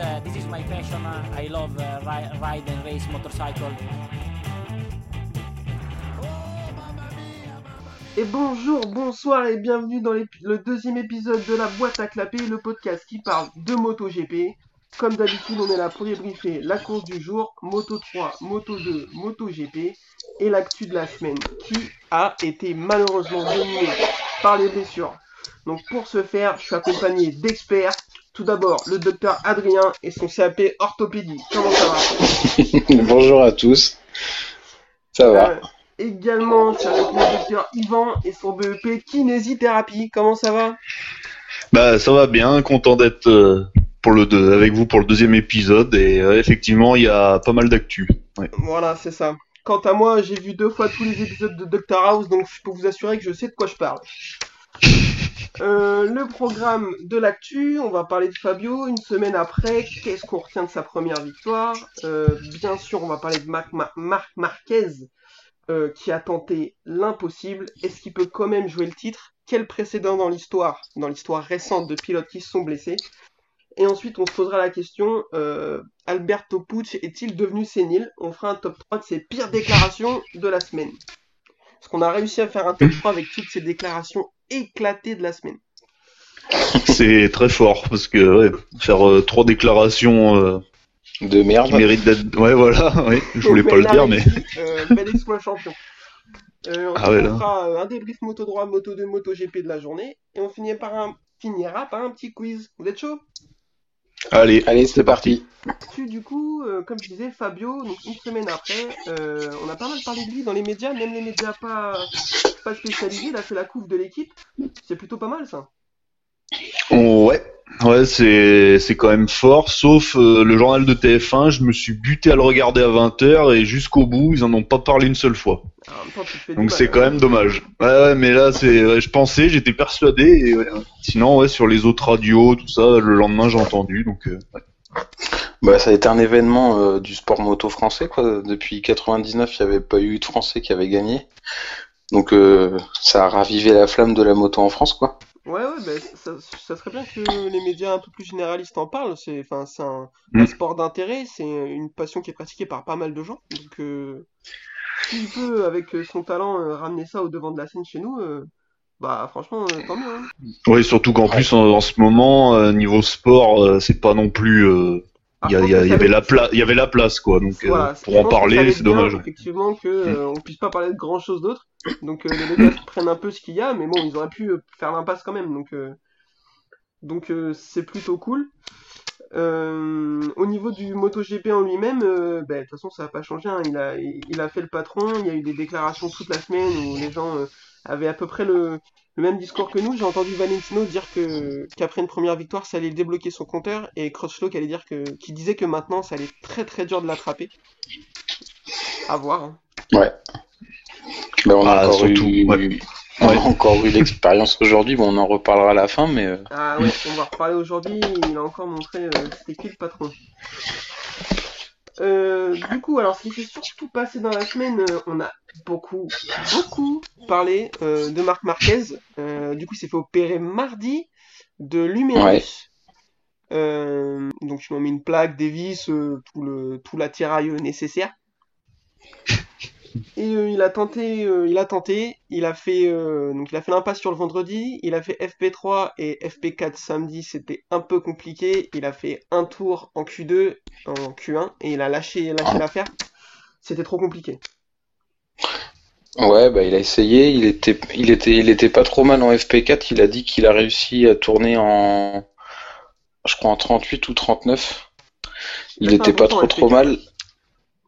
uh, this is my passion. I love uh, ri- ride and race motorcycle. Et bonjour, bonsoir et bienvenue dans le deuxième épisode de la boîte à clapper, le podcast qui parle de MotoGP. Comme d'habitude, on est là pour débriefer la course du jour, Moto 3, Moto 2, MotoGP et l'actu de la semaine qui a été malheureusement dominée par les blessures. Donc pour ce faire, je suis accompagné d'experts. Tout d'abord, le docteur Adrien et son CAP orthopédie. Comment ça va Bonjour à tous. Ça va Euh, Également, suis avec le docteur Yvan et son BEP kinésithérapie. Comment ça va Bah ça va bien, content d'être euh, pour le deux, avec vous pour le deuxième épisode et euh, effectivement il y a pas mal d'actu. Ouais. Voilà, c'est ça. Quant à moi, j'ai vu deux fois tous les épisodes de Doctor House, donc je peux vous assurer que je sais de quoi je parle. Euh, le programme de l'actu, on va parler de Fabio une semaine après. Qu'est-ce qu'on retient de sa première victoire? Euh, Bien sûr, on va parler de Marc, Ma- Marc Marquez euh, qui a tenté l'impossible. Est-ce qu'il peut quand même jouer le titre? Quel précédent dans l'histoire, dans l'histoire récente de pilotes qui se sont blessés? Et ensuite, on se posera la question Alberto Pucci est-il devenu sénile? On fera un top 3 de ses pires déclarations de la semaine. Parce qu'on a réussi à faire un top 3 avec toutes ces déclarations éclatées de la semaine. C'est très fort parce que ouais, faire euh, trois déclarations euh, de merde. qui méritent d'être. Ouais voilà, ouais, je voulais pas le dire mais. euh, bel exploit champion. Euh, Ah ouais, on là. fera un débrief moto droit, moto 2, moto GP de la journée. Et on finira par un, finira par un petit quiz. Vous êtes chaud? Allez, Allez, c'est parti. Du coup, euh, comme je disais, Fabio, donc une semaine après, euh, on a pas mal parlé de lui dans les médias, même les médias pas, pas spécialisés, il a fait la couve de l'équipe. C'est plutôt pas mal ça. Ouais, ouais c'est c'est quand même fort. Sauf euh, le journal de TF1, je me suis buté à le regarder à 20h et jusqu'au bout ils en ont pas parlé une seule fois. Du Donc c'est hein. quand même dommage. Ouais, ouais, mais là, c'est, ouais, je pensais, j'étais persuadé. Et, ouais, sinon, ouais, sur les autres radios, tout ça, le lendemain, j'ai entendu. Donc, euh, ouais. Bah, ça a été un événement euh, du sport moto français, quoi. Depuis 99, il n'y avait pas eu de Français qui avait gagné. Donc, euh, ça a ravivé la flamme de la moto en France, quoi. Ouais, ouais, bah, ça, ça serait bien que les médias un peu plus généralistes en parlent. C'est, enfin, c'est un, Mm. un sport d'intérêt, c'est une passion qui est pratiquée par pas mal de gens. Donc, euh, s'il peut, avec son talent, euh, ramener ça au devant de la scène chez nous, euh, bah, franchement, euh, tant mieux. Hein. Ouais, surtout qu'en plus, en, en ce moment, euh, niveau sport, euh, c'est pas non plus. Euh, Il y, avait la pla- y avait la place, quoi. Donc, euh, Voilà, pour je en parler, c'est dommage. Effectivement, que euh, on puisse pas parler de grand chose d'autre. Donc euh, les médias prennent un peu ce qu'il y a, mais bon, ils auraient pu euh, faire l'impasse quand même. Donc euh, donc euh, c'est plutôt cool. Euh, au niveau du MotoGP en lui-même, euh, bah, de toute façon ça n'a pas changé. hein. Il a il, il a fait le patron. Il y a eu des déclarations toute la semaine où les gens avaient à peu près le le même discours que nous. J'ai entendu Valentino dire que qu'après une première victoire, ça allait débloquer son compteur et Crutchlow qui allait dire que qui disait que maintenant ça allait être très très dur de l'attraper. À voir. hein. Ouais. Bah, on a Ah, encore surtout, eu, ouais. on a Ouais. encore eu l'expérience aujourd'hui. Bon, on en reparlera à la fin, mais euh, Ah ouais, on va reparler aujourd'hui. Il a encore montré euh, c'était qui le patron. Euh, du coup, alors ce qui s'est surtout passé dans la semaine, euh, on a beaucoup, beaucoup parlé euh, de Marc Marquez. Du coup, il s'est fait opérer mardi de l'humérus. Euh, donc, ils m'ont mis une plaque, des vis, tout le tout l'attirail nécessaire. Et euh, il a tenté, euh, il a tenté, il a fait, euh, donc il a fait l'impasse sur le vendredi, il a fait FP3 et FP4 samedi, c'était un peu compliqué. Il a fait un tour en Q2, en Q1 et il a lâché, lâché l'affaire. C'était trop compliqué. ouais, bah, il a essayé. Il était, il était, il était pas trop mal en FP4. Il a dit qu'il a réussi à tourner en, je crois en 38 ou 39. Il Il a fait un était bon pas trop trop FP4. mal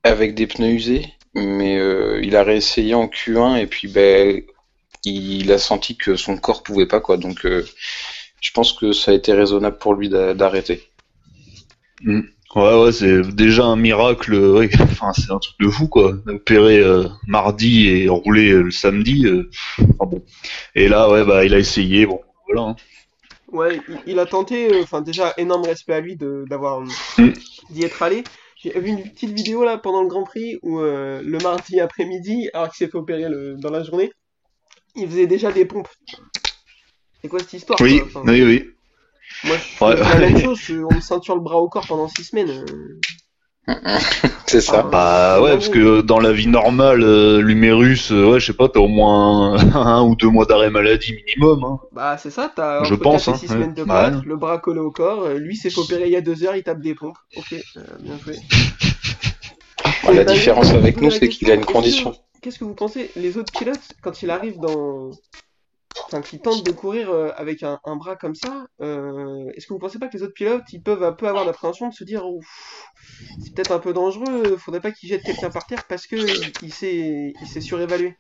avec des pneus usés, mais euh, il a réessayé en Q1 et puis ben il a senti que son corps pouvait pas quoi. Donc euh, je pense que ça a été raisonnable pour lui d'a- d'arrêter. Ouais, ouais, c'est déjà un miracle. Ouais. Enfin, c'est un truc de fou, quoi. Opéré euh, mardi et roulé euh, le samedi. euh, Enfin bon. Et là, ouais, bah, il a essayé. Bon, voilà. hein. Ouais, il, il a tenté, euh, enfin déjà énorme respect à lui de d'avoir euh, Mm. d'y être allé. J'ai vu une petite vidéo là pendant le Grand Prix où euh, le mardi après-midi, alors qu'il s'est fait opérer le- dans la journée, il faisait déjà des pompes. C'est quoi cette histoire Oui, Enfin, oui, oui. Moi, je Ouais, la même chose, on me ceinture le bras au corps pendant 6 semaines. euh. C'est ça. Ah, Bah ouais, parce que dans la vie normale, euh, l'humérus, euh, ouais, je sais pas, t'as au moins un, un ou deux mois d'arrêt maladie minimum. Hein. Bah, c'est ça, t'as Je entre pense, 4 et hein, 6 ouais. semaines de Ouais. plâtre, le bras collé au corps, euh, lui s'est fait opérer il y a 2 heures, il tape des pompes. Ok, euh, bien joué. Bah, la bah, différence avec nous, c'est qu'il a une condition. Qu'est-ce que vous pensez Les autres pilotes, quand il arrive dans. Enfin, qui tentent de courir euh, avec un, un bras comme ça, euh, est-ce que vous pensez pas que les autres pilotes, ils peuvent un peu avoir l'appréhension de se dire, c'est peut-être un peu dangereux, faudrait pas qu'il jette quelqu'un par terre parce que il, il s'est il s'est surévalué?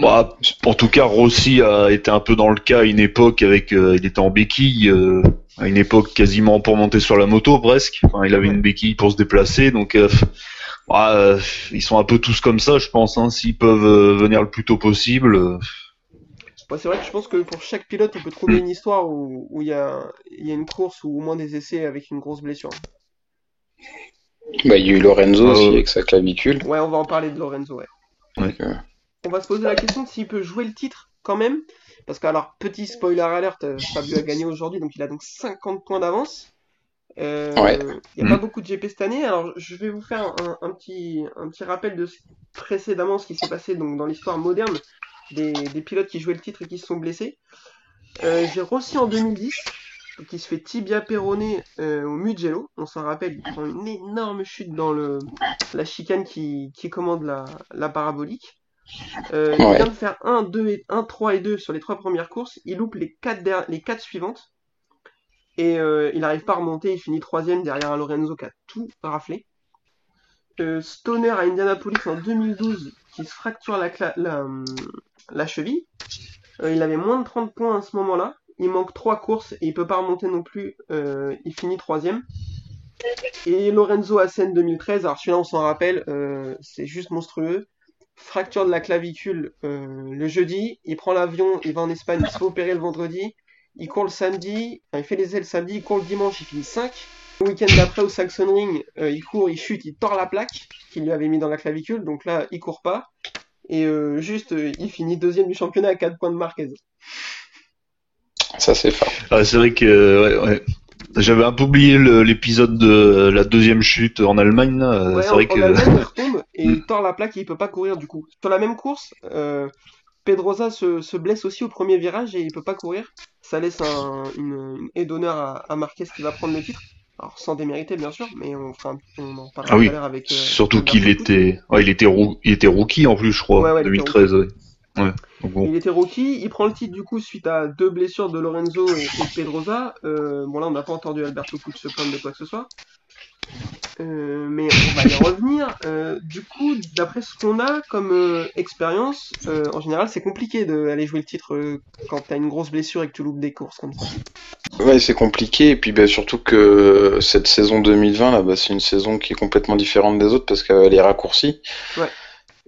Bah, en tout cas, Rossi a été un peu dans le cas à une époque avec, euh, il était en béquille, euh, à une époque quasiment pour monter sur la moto presque. Enfin, il avait une béquille pour se déplacer, donc euh, bah, euh, ils sont un peu tous comme ça, je pense. Hein, S'ils peuvent euh, venir le plus tôt possible. euh, c'est vrai que je pense que pour chaque pilote, on peut trouver une histoire où où il y a, il y a une course ou au moins des essais avec une grosse blessure. Bah, il y a eu Lorenzo Euh, aussi avec sa clavicule. Ouais, on va en parler de Lorenzo, ouais. On va se poser la question de s'il peut jouer le titre quand même. Parce que, alors, petit spoiler alert, Fabio a gagné aujourd'hui, donc il a donc 50 points d'avance. Euh, Ouais. Il n'y a pas Mm. beaucoup de GP cette année. Alors, je vais vous faire un, un petit, un petit rappel de ce- précédemment ce qui s'est passé donc, dans l'histoire moderne des, des pilotes qui jouaient le titre et qui se sont blessés. Euh, J'ai Rossi en 2010, qui se fait tibia péroné euh, au Mugello. On s'en rappelle, il prend une énorme chute dans le, la chicane qui, qui commande la, la parabolique. Euh, il vient de faire 1, 2 et 1, 3 et 2 sur les trois premières courses. Il loupe les 4, les quatre suivantes. Et euh, il n'arrive pas à remonter. Il finit troisième derrière un Lorenzo qui a tout raflé. Euh, Stoner à Indianapolis en 2012 qui se fracture la, cheville. Euh, il avait moins de 30 points à ce moment-là. Il manque 3 courses et il peut pas remonter non plus. Il finit troisième. Et Lorenzo Assen 2013, alors celui-là on s'en rappelle, c'est juste monstrueux. Fracture de la clavicule le jeudi, il prend l'avion, il va en Espagne, il se fait opérer le vendredi, il court le samedi, enfin, il fait les ailes le samedi, il court le dimanche, il finit 5. Le week-end d'après au Saxon Ring, euh, il court, il chute, il tord la plaque qu'il lui avait mis dans la clavicule, donc là il court pas. Et euh, juste, euh, il finit deuxième du championnat à 4 points de Marquez. ça, c'est fort. Ah, c'est vrai que ouais, ouais. j'avais un peu oublié le- l'épisode de la deuxième chute en Allemagne. Là. Ouais, c'est en, vrai en que Allemagne, il retombe et il tord la plaque et il peut pas courir du coup. Sur la même course, euh, Pedrosa se, se blesse aussi au premier virage et il peut pas courir. Ça laisse un- une, une haie d'honneur à, à Marquez qui va prendre le titre. Alors sans démériter bien sûr, mais on, fera un- on en parlera Ah oui. tout à l'heure avec. euh, surtout qu'il était, ouais, il était, il était rookie en plus, je crois, Ouais, ouais, il était 2013. Ouais. Ouais. Donc bon. Il était rookie, il prend le titre du coup suite à deux blessures de Lorenzo et, et de Pedrosa. Euh, bon là on n'a pas entendu Alberto Pucci se plaindre de quoi que ce soit. Euh, mais on va y revenir. Euh, du coup, d'après ce qu'on a comme euh, expérience, euh, en général c'est compliqué d'aller jouer le titre quand t'as une grosse blessure et que tu loupes des courses comme ça. Ouais, c'est compliqué. Et puis, bah, surtout que cette saison 2020, là, bah, c'est une saison qui est complètement différente des autres parce qu'elle est raccourcie. Ouais.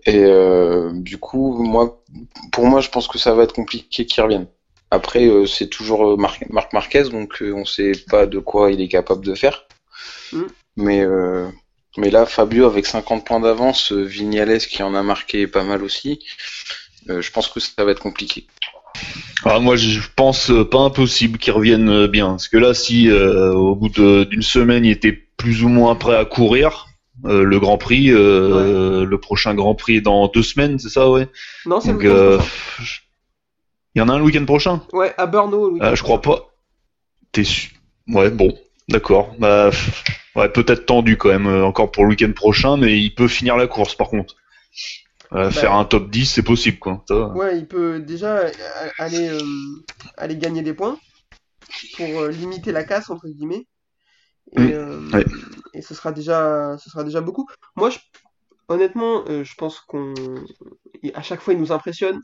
Et euh, du coup, moi, pour moi, je pense que ça va être compliqué qu'il revienne. Après, euh, c'est toujours Mar- Marc Marquez, donc euh, on sait pas de quoi il est capable de faire. Mm. Mais, euh, mais là, Fabio avec 50 points d'avance, euh, Vignales qui en a marqué pas mal aussi, euh, je pense que ça va être compliqué. Ah, moi, je pense pas impossible qu'il revienne euh, bien. Parce que là, si euh, au bout d'une semaine, il était plus ou moins prêt à courir, euh, le Grand Prix, euh, le prochain Grand Prix est dans deux semaines, c'est ça, ouais? Non, c'est le week-end euh, prochain. il y en a un le week-end prochain? Ouais, à Brno. le week-end Ah, je crois pas. T'es sûr Ouais, bon, d'accord. Bah, ouais, peut-être tendu quand même euh, encore pour le week-end prochain, mais il peut finir la course par contre. Euh, Faire un top 10, c'est possible quoi. Ouais, il peut déjà euh, aller, euh, aller gagner des points pour limiter la casse entre guillemets. Et, Mm. euh, Ouais. et ce sera déjà, ce sera déjà beaucoup. Moi, je, honnêtement, je pense qu'on, à chaque fois, il nous impressionne.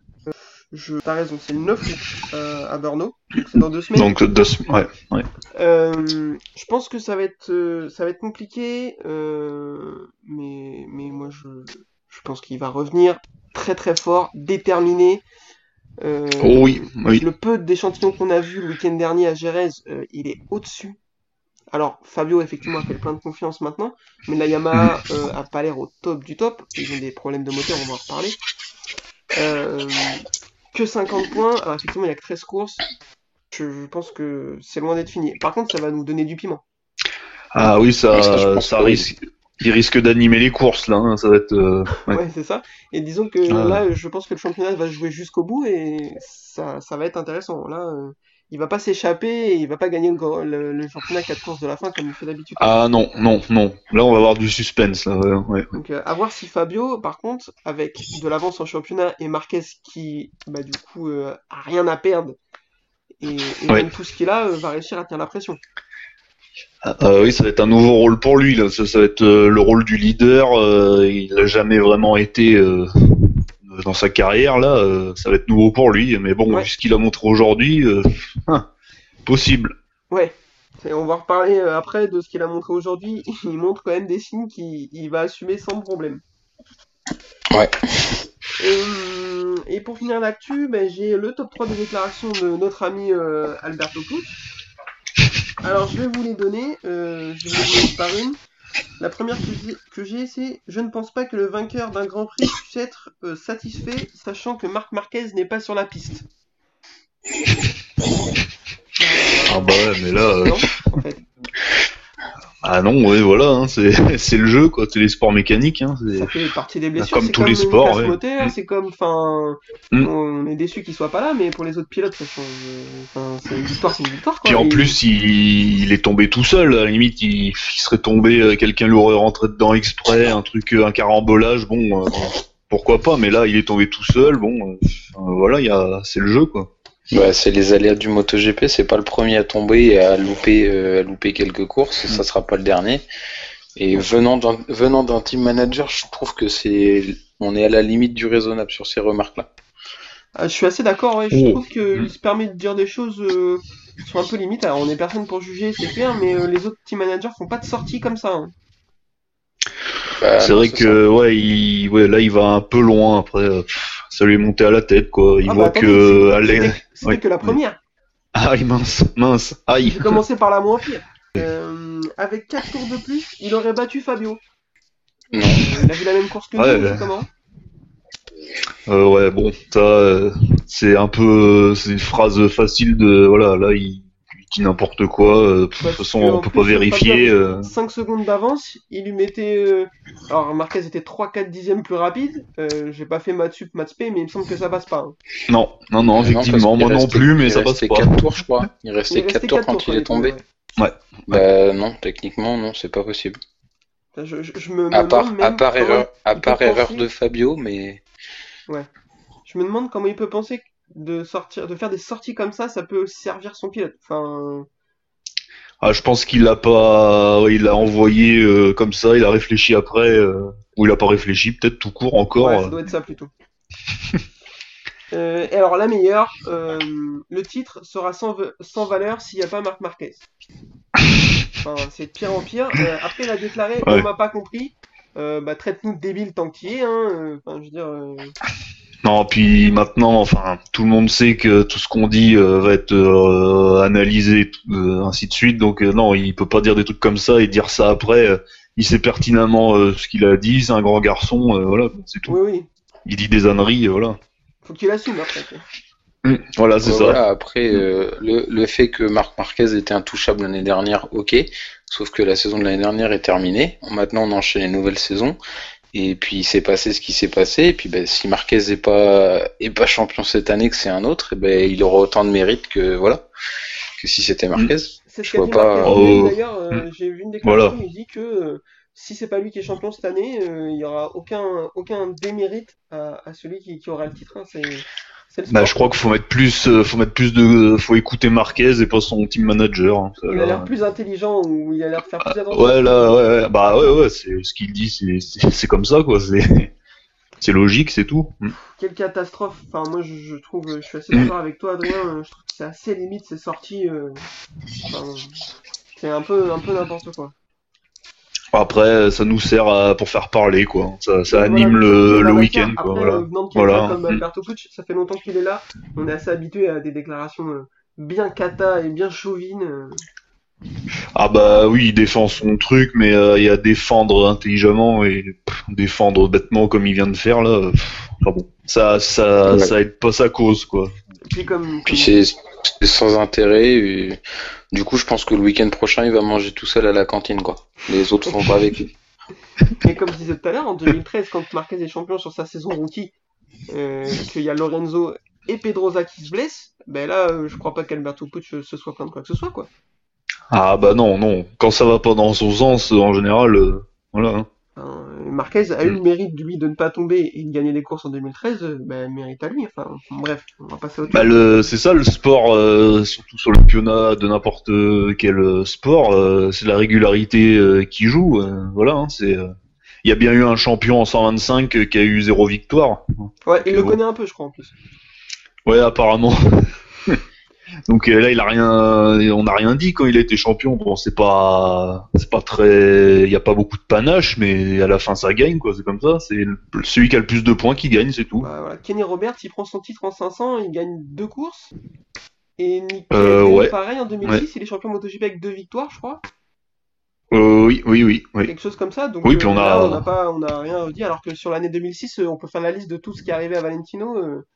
Je, t'as raison, c'est le 9 août euh, à donc c'est dans deux semaines. Donc deux sem- ouais, ouais. Euh, je pense que ça va être, euh, ça va être compliqué, euh, mais, mais moi je, je pense qu'il va revenir très très fort, déterminé. Euh, Oh oui, oui. Le peu d'échantillons qu'on a vu le week-end dernier à Jerez, euh, il est au-dessus. Alors Fabio effectivement a fait le plein de confiance maintenant, mais la Yamaha euh, a pas l'air au top du top. Ils ont des problèmes de moteur, on va en reparler. Euh, que 50 points, alors effectivement il y a que 13 courses. je, je pense que c'est loin d'être fini. Par contre, ça va nous donner du piment. Ah oui, ça, Oui, ça, je pense ça que oui. risque. Il risque d'animer les courses là, hein, ça va être. euh, ouais. Ouais, c'est ça. Et disons que Ah. là, je pense que le championnat va se jouer jusqu'au bout et ça, ça va être intéressant. Là, euh, il va pas s'échapper et il va pas gagner le, grand- le, le championnat à 4 courses de la fin comme il fait d'habitude. Ah non, non, non. Là, on va avoir du suspense. Là, ouais, ouais. Donc, euh, à voir si Fabio, par contre, avec de l'avance en championnat et Marquez qui, bah, du coup, euh, a rien à perdre et, et Ouais. donne tout ce qu'il a, euh, va réussir à tenir la pression. Ah, euh, oui, ça va être un nouveau rôle pour lui. Là. Ça, ça va être le rôle du leader. il n'a jamais vraiment été dans sa carrière. Là, euh, ça va être nouveau pour lui. Mais bon, Ouais. vu ce qu'il a montré aujourd'hui, euh, hein, possible. Ouais. Et on va reparler euh, après de ce qu'il a montré aujourd'hui. Il montre quand même des signes qu'il il va assumer sans problème. Ouais. Et, et pour finir l'actu, ben, j'ai le top 3 des déclarations de notre ami euh, Alberto Pucci. Alors je vais vous les donner, euh, je vais vous les donner par une. La première que j'ai- c'est Je ne pense pas que le vainqueur d'un Grand Prix puisse être euh, satisfait, sachant que Marc Marquez n'est pas sur la piste. Ah bah ouais, mais là, euh, Non, en fait. Ah non, ouais, voilà, hein, c'est c'est le jeu, quoi. C'est les sports mécaniques. Hein, c'est- Ça fait partie des blessures. Comme tous les sports, ouais. moteur, Mm. c'est comme, enfin, Mm. on est déçu qu'il soit pas là, mais pour les autres pilotes, ça change. Enfin, c'est une victoire, c'est une victoire, quoi. Puis en Et- plus, il, il est tombé tout seul. À la limite, il, il serait tombé, euh, quelqu'un l'aurait rentré dedans exprès, un truc, euh, un carambolage. Bon, euh, pourquoi pas Mais là, il est tombé tout seul. Bon, euh, voilà, il y a, c'est le jeu, quoi. Bah, c'est les aléas du MotoGP, c'est pas le premier à tomber et à louper, euh, à louper quelques courses, ça sera pas le dernier. Et venant d'un, venant d'un team manager, je trouve que c'est, on est à la limite du raisonnable sur ces remarques-là. Ah, je suis assez d'accord, ouais. Je Oh. trouve qu'il se permet de dire des choses euh, qui sont un peu limites. Alors, on est personne pour juger, c'est clair, mais euh, les autres team managers font pas de sortie comme ça. hein. Bah, c'est vrai ça. que, ouais, il, ouais, là, il va un peu loin. Après, euh, pff, ça lui est monté à la tête, quoi. Il Ah, bah, voit attendez, que, c'était- ouais. que la première. aïe, mince, mince, aïe. J'ai commencé par la moins pire. Euh, avec 4 tours de plus, il aurait battu Fabio. Non. Il a vu la même course que nous, Ouais, ouais. comment Euh, ouais, bon, ça, euh, c'est un peu, c'est une phrase facile de, voilà, là, il dit n'importe quoi. euh, de toute façon, on peut plus, pas vérifier. Fabio euh, avait 5 secondes d'avance, il lui mettait. euh, Alors, Marquez était 3-4 dixièmes plus rapide. Euh, J'ai pas fait maths sup, maths p, mais il me semble que ça passe pas. hein. Non, non, non, Non, effectivement, moi non restait- plus, mais il ça passe restait pas. 4 tours, je crois. Il Il restait restait 4 tours quand tours il est tombé. ouais. Bah, non, techniquement, non, c'est pas possible. Je, je, je me, me À part, à part erreur, à il part erreur penser- de Fabio, mais Je me demande comment il peut penser que de sortir, de faire des sorties comme ça, ça peut servir son pilote. Enfin, Ah, je pense qu'il l'a pas, il l'a envoyé euh, comme ça, il a réfléchi après, euh, ou il a pas réfléchi, peut-être tout court encore. ouais, ça doit être ça plutôt. Euh, et alors la meilleure, le titre sera sans, sans valeur s'il n'y a pas Marc Marquez. Enfin, c'est de pire en pire. Après, il a déclaré, Ouais. on m'a pas compris. Bah, traite-nous de débiles tant que tu y es. Hein. Enfin, je veux dire. Non, puis maintenant, enfin, tout le monde sait que tout ce qu'on dit euh, va être euh, analysé, euh, ainsi de suite. Donc euh, non, il peut pas dire des trucs comme ça et dire ça après. euh, il sait pertinemment euh, ce qu'il a dit. C'est un grand garçon, euh, voilà, c'est tout. Oui, oui. Il dit des âneries, voilà. Faut qu'il assume après. Voilà, c'est ça. voilà, après, euh, le, le fait que Marc Marquez était intouchable l'année dernière, ok. Sauf que la saison de l'année dernière est terminée. Maintenant, on enchaîne les nouvelles saisons. Et puis, il s'est passé ce qui s'est passé. Et puis, ben, si Marquez est pas, est pas champion cette année, que c'est un autre, eh ben, il aura autant de mérite que, voilà, que si c'était Marquez. C'est ce Je vois pas-. Oh. D'ailleurs, euh, Hmm. j'ai vu une déclaration Voilà. il dit que euh, si c'est pas lui qui est champion cette année, euh, il y aura aucun, aucun démérite à, à celui qui, qui aura le titre. hein. Bah, je crois qu'il faut mettre plus, euh, faut mettre plus de, faut écouter Marquez et pas son team manager. hein. Ça, Il a l'air plus intelligent ou il a l'air de faire plus attention. Ouais, là, ouais, ouais. bah ouais, ouais, c'est ce qu'il dit, c'est, comme ça, quoi. C'est, c'est logique, c'est tout. Mm. Quelle catastrophe. Enfin, moi, je, je trouve, je suis assez Hmm. d'accord avec toi, Adrien. euh, Je trouve que c'est assez limite ces sorties. euh, enfin, c'est un peu, un peu n'importe quoi. Après, ça nous sert à- pour faire parler, quoi. Ça, ça anime voilà, le, le week-end, quoi. Après, Voilà. euh, venant Voilà. comme Mm. Alberto Pucci, ça fait longtemps qu'il est là. On est assez habitué à des déclarations euh, bien cata et bien chauvines. euh. Ah bah oui, il défend son truc, mais euh, il y a défendre intelligemment et pff, défendre bêtement comme il vient de faire là. euh, pff, enfin bon, ça, ça, Ouais. ça aide pas sa cause, quoi. Puis comme, Puis c'est, c'est sans intérêt. Et du coup, je pense que le week-end prochain, il va manger tout seul à la cantine, quoi. Les autres font pas avec lui. Et comme je disais tout à l'heure, en 2013, quand Marquez est champion sur sa saison rookie, euh, qu'il y a Lorenzo et Pedroza qui se blessent, ben là, euh, je crois pas qu'Alberto Pucci se soit plaint de quoi que ce soit, quoi. Ah bah non, non. Quand ça va pas dans son sens, en général, euh, voilà. hein. Marquez a eu le mérite, lui, de ne pas tomber et de gagner des courses en 2013, euh, ben, mérite à lui. Enfin, bref, on va passer autre Bah le, c'est ça le sport, euh, surtout sur le championnat de n'importe quel euh, sport, euh, c'est la régularité euh, qui joue. euh, voilà, hein, c'est. euh, Il y a bien eu un champion en 125 euh, qui a eu zéro victoire. Ouais, il le connaît un peu, je crois, en plus. Ouais, apparemment. Donc euh, là, il a rien, on n'a rien dit quand il a été champion. Bon, c'est pas, c'est pas très, il y a pas beaucoup de panache, mais à la fin, ça gagne quoi. C'est comme ça. C'est celui qui a le plus de points qui gagne, c'est tout. Bah, voilà. Kenny Roberts, il prend son titre en 500, il gagne deux courses. Et Nick Euh, ouais. pareil, en 2006, il est champion MotoGP avec deux victoires, je crois. Euh, oui, oui, oui, oui. quelque chose comme ça. Donc, Oui, puis on a- on n'a pas, on a rien dit. Alors que sur l'année 2006, euh, on peut faire la liste de tout ce qui est arrivé à Valentino. euh,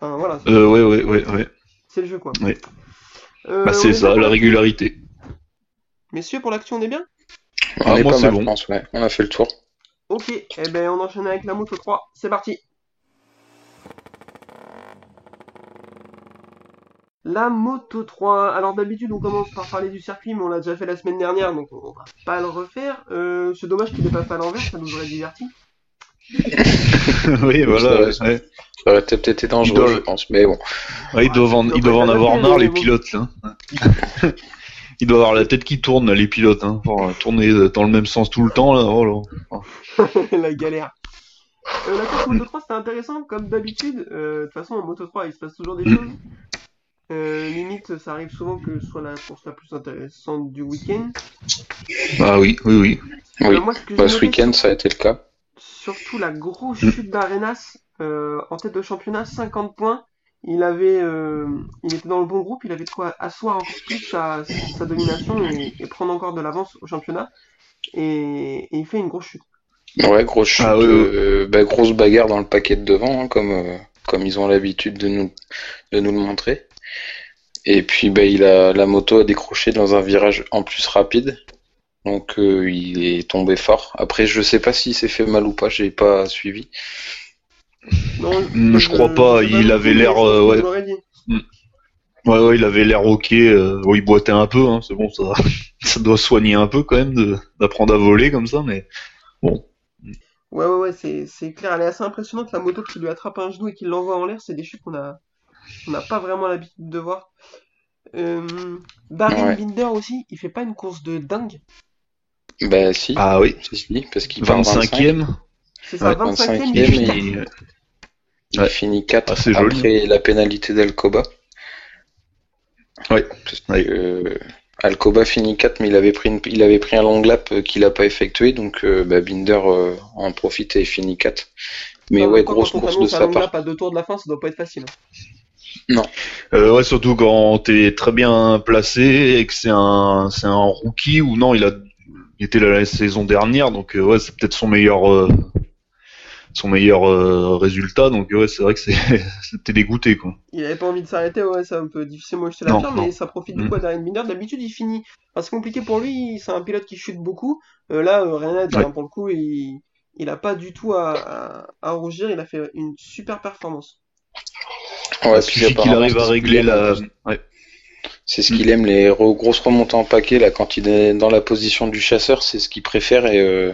Enfin, voilà, Euh, ouais, ouais, ouais, ouais. C'est le jeu, quoi. Ouais. Euh, Bah on c'est est ça, la régularité. Messieurs, pour l'action, on est bien? On Ah, est moi, pas c'est mal, bon. je pense, ouais. On a fait le tour. Ok, eh ben on enchaîne avec la moto 3. C'est parti. La moto 3. Alors d'habitude on commence par parler du circuit, mais on l'a déjà fait la semaine dernière, donc on va pas le refaire. Euh, c'est dommage qu'il ait pas fait à l'envers, ça nous aurait diverti. oui, voilà. Ça- ouais. Ça aurait peut-être été dangereux, doit- je pense, mais bon. Ouais, ils doivent en, ils doivent avoir marre, les pilotes, là. Ils doivent avoir la tête qui tourne, là, les pilotes, hein. pour tourner dans le même sens tout le temps, là. Oh là. la galère. Euh, la course Moto 3 c'était intéressant, comme d'habitude. Euh, De toute façon en Moto 3 il se passe toujours des Mm. choses. Euh, limite, ça arrive souvent que ce soit la course la plus intéressante du week-end. Ah oui, oui, oui. Oui. Moi, ce que j'ai Bah, ce week-end, ça a été le cas. Surtout la grosse chute d'Arenas euh, en tête de championnat, 50 points. Il avait, euh, il était dans le bon groupe, il avait de quoi asseoir encore plus sa, sa domination et, et prendre encore de l'avance au championnat. Et, et il fait une grosse chute. Ouais, grosse chute, Ah, ouais, euh, bah, grosse bagarre dans le paquet de devant, hein, comme, euh, comme ils ont l'habitude de nous, de nous le montrer. Et puis, bah, il a, la moto a décroché dans un virage en plus rapide. Donc, euh, il est tombé fort. Après, je sais pas s'il s'est fait mal ou pas, j'ai pas suivi. Non, Mm, je crois pas, il avait l'air, je euh, ouais. dit. Ouais, ouais, il avait l'air ok. Euh, bon, il boitait un peu, hein, c'est bon, ça, ça doit soigner un peu quand même d'apprendre à voler comme ça, mais bon. Ouais, ouais, ouais, c'est, clair. Elle est assez impressionnante, la moto qui lui attrape un genou et qui l'envoie en l'air. C'est des chutes qu'on a, on n'a pas vraiment l'habitude de voir. Euh, Ouais. Binder aussi, il fait pas une course de dingue. Bah, si, Ah oui, si, si, parce qu'il part 25, 25ème. C'est ça, Ouais, 25ème, 25e, il et finit. il Ouais. finit 4 Ah, joli. après la pénalité d'Alcoba. Ouais. Parce que, euh, Alcoba finit 4, mais il avait pris, une- il avait pris un long lap euh, qu'il a pas effectué, donc euh, bah, Binder euh, en profite et finit 4. Mais ouais, grosse course de sa part. à deux tours de la fin, ça doit pas être facile. hein. Euh, ouais, surtout quand t'es très bien placé et que c'est un, c'est un rookie ou non, il a, il était là la saison dernière, donc euh, ouais, c'est peut-être son meilleur, euh, son meilleur euh, résultat, donc ouais, c'est vrai que c'est, c'était dégoûté quoi. Il avait pas envie de s'arrêter, ouais, c'est un peu difficilement jeter la Non, pierre, mais ça profite du Mm. coup à Darin Binder. D'habitude, il finit. Enfin, c'est compliqué pour lui, c'est un pilote qui chute beaucoup. Euh, là, euh, rien à dire, Ouais. hein, pour le coup, il, il a pas du tout à, à, à rougir, il a fait une super performance. Ouais, il suffit qu'il arrive à régler la, ouais. C'est ce qu'il aime, les re- grosses remontées en paquet, là, quand il est dans la position du chasseur, c'est ce qu'il préfère, et, euh,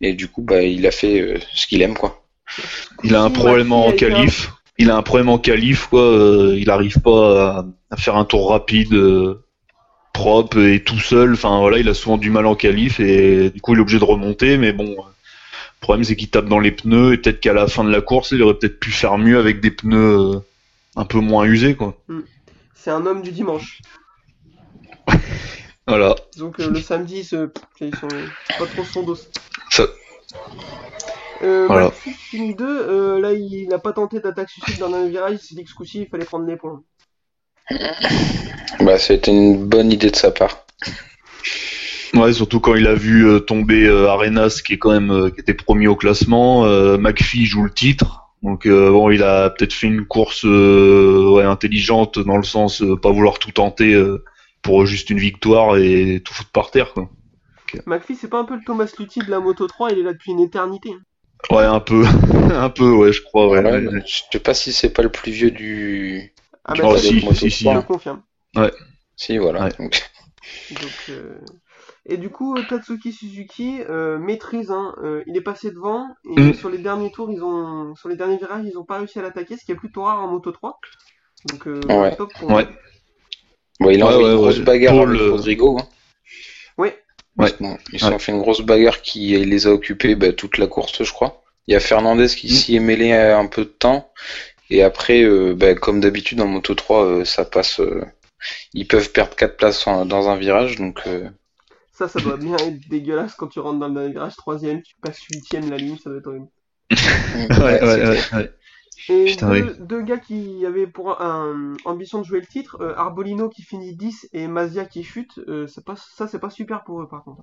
et du coup, bah, il a fait euh, ce qu'il aime, quoi. Il a un problème en un- qualif. Il a un problème en qualif, quoi. euh, il arrive pas à, à faire un tour rapide, euh, propre et tout seul. Enfin voilà, il a souvent du mal en qualif et du coup il est obligé de remonter. Mais bon, le problème c'est qu'il tape dans les pneus et peut-être qu'à la fin de la course, il aurait peut-être pu faire mieux avec des pneus euh, un peu moins usés, quoi. C'est un homme du dimanche. Voilà. Donc le samedi, ce- ils sont c'est pas trop son dos. Ça- Euh, Voilà. Maxi finit 2, euh, là il a pas tenté d'attaque suicide dans un virage, il s'est dit que ce coup-ci il fallait prendre les points. Bah, c'était une bonne idée de sa part. Ouais, surtout quand il a vu euh, tomber euh, Arenas, qui est quand même euh, qui était premier au classement. Euh, McPhee joue le titre. Donc euh, bon, il a peut-être fait une course euh, ouais, intelligente dans le sens euh, pas vouloir tout tenter euh, pour juste une victoire et tout foutre par terre. Quoi. McPhee, c'est pas un peu le Thomas Luthi de la Moto 3, il est là depuis une éternité. hein. Ouais, un peu, un peu, ouais, je crois. Ouais. Ouais, Mais- je sais pas si c'est pas le plus vieux du. Ah du bah Oh, si, Moto si, si. je 3. le confirme. Si, voilà. Ouais. Donc, Donc, euh, Et du coup, euh, Tatsuki Suzuki euh, maîtrise, hein, euh, il est passé devant, et Mm. sur les derniers tours, ils ont, sur les derniers virages, ils ont pas réussi à l'attaquer, ce qui est plutôt rare en Moto 3. Donc, euh, Ouais. top pour Ouais. bon, il a Ouais, envoyé ouais, une grosse ouais. bagarre avec euh, Rodrigo. Hein. Ouais. Ouais. Bon, ils se sont fait une grosse bagarre qui les a occupés bah, toute la course, je crois. Il y a Fernandez qui Mm. s'y est mêlé euh, un peu de temps. Et après, euh, bah, comme d'habitude en Moto 3, euh, ça passe. euh, ils peuvent perdre 4 places en- dans un virage, donc euh, Ça, ça doit bien être dégueulasse quand tu rentres dans le dernier virage, troisième, tu passes huitième la ligne, ça doit être horrible. Ouais, ouais, ouais, c'est- ouais, ouais. Et Putain, deux, oui. deux gars qui avaient pour un, ambition de jouer le titre, euh, Arbolino qui finit 10 et Mazia qui chute, euh, pas, ça c'est pas super pour eux par contre.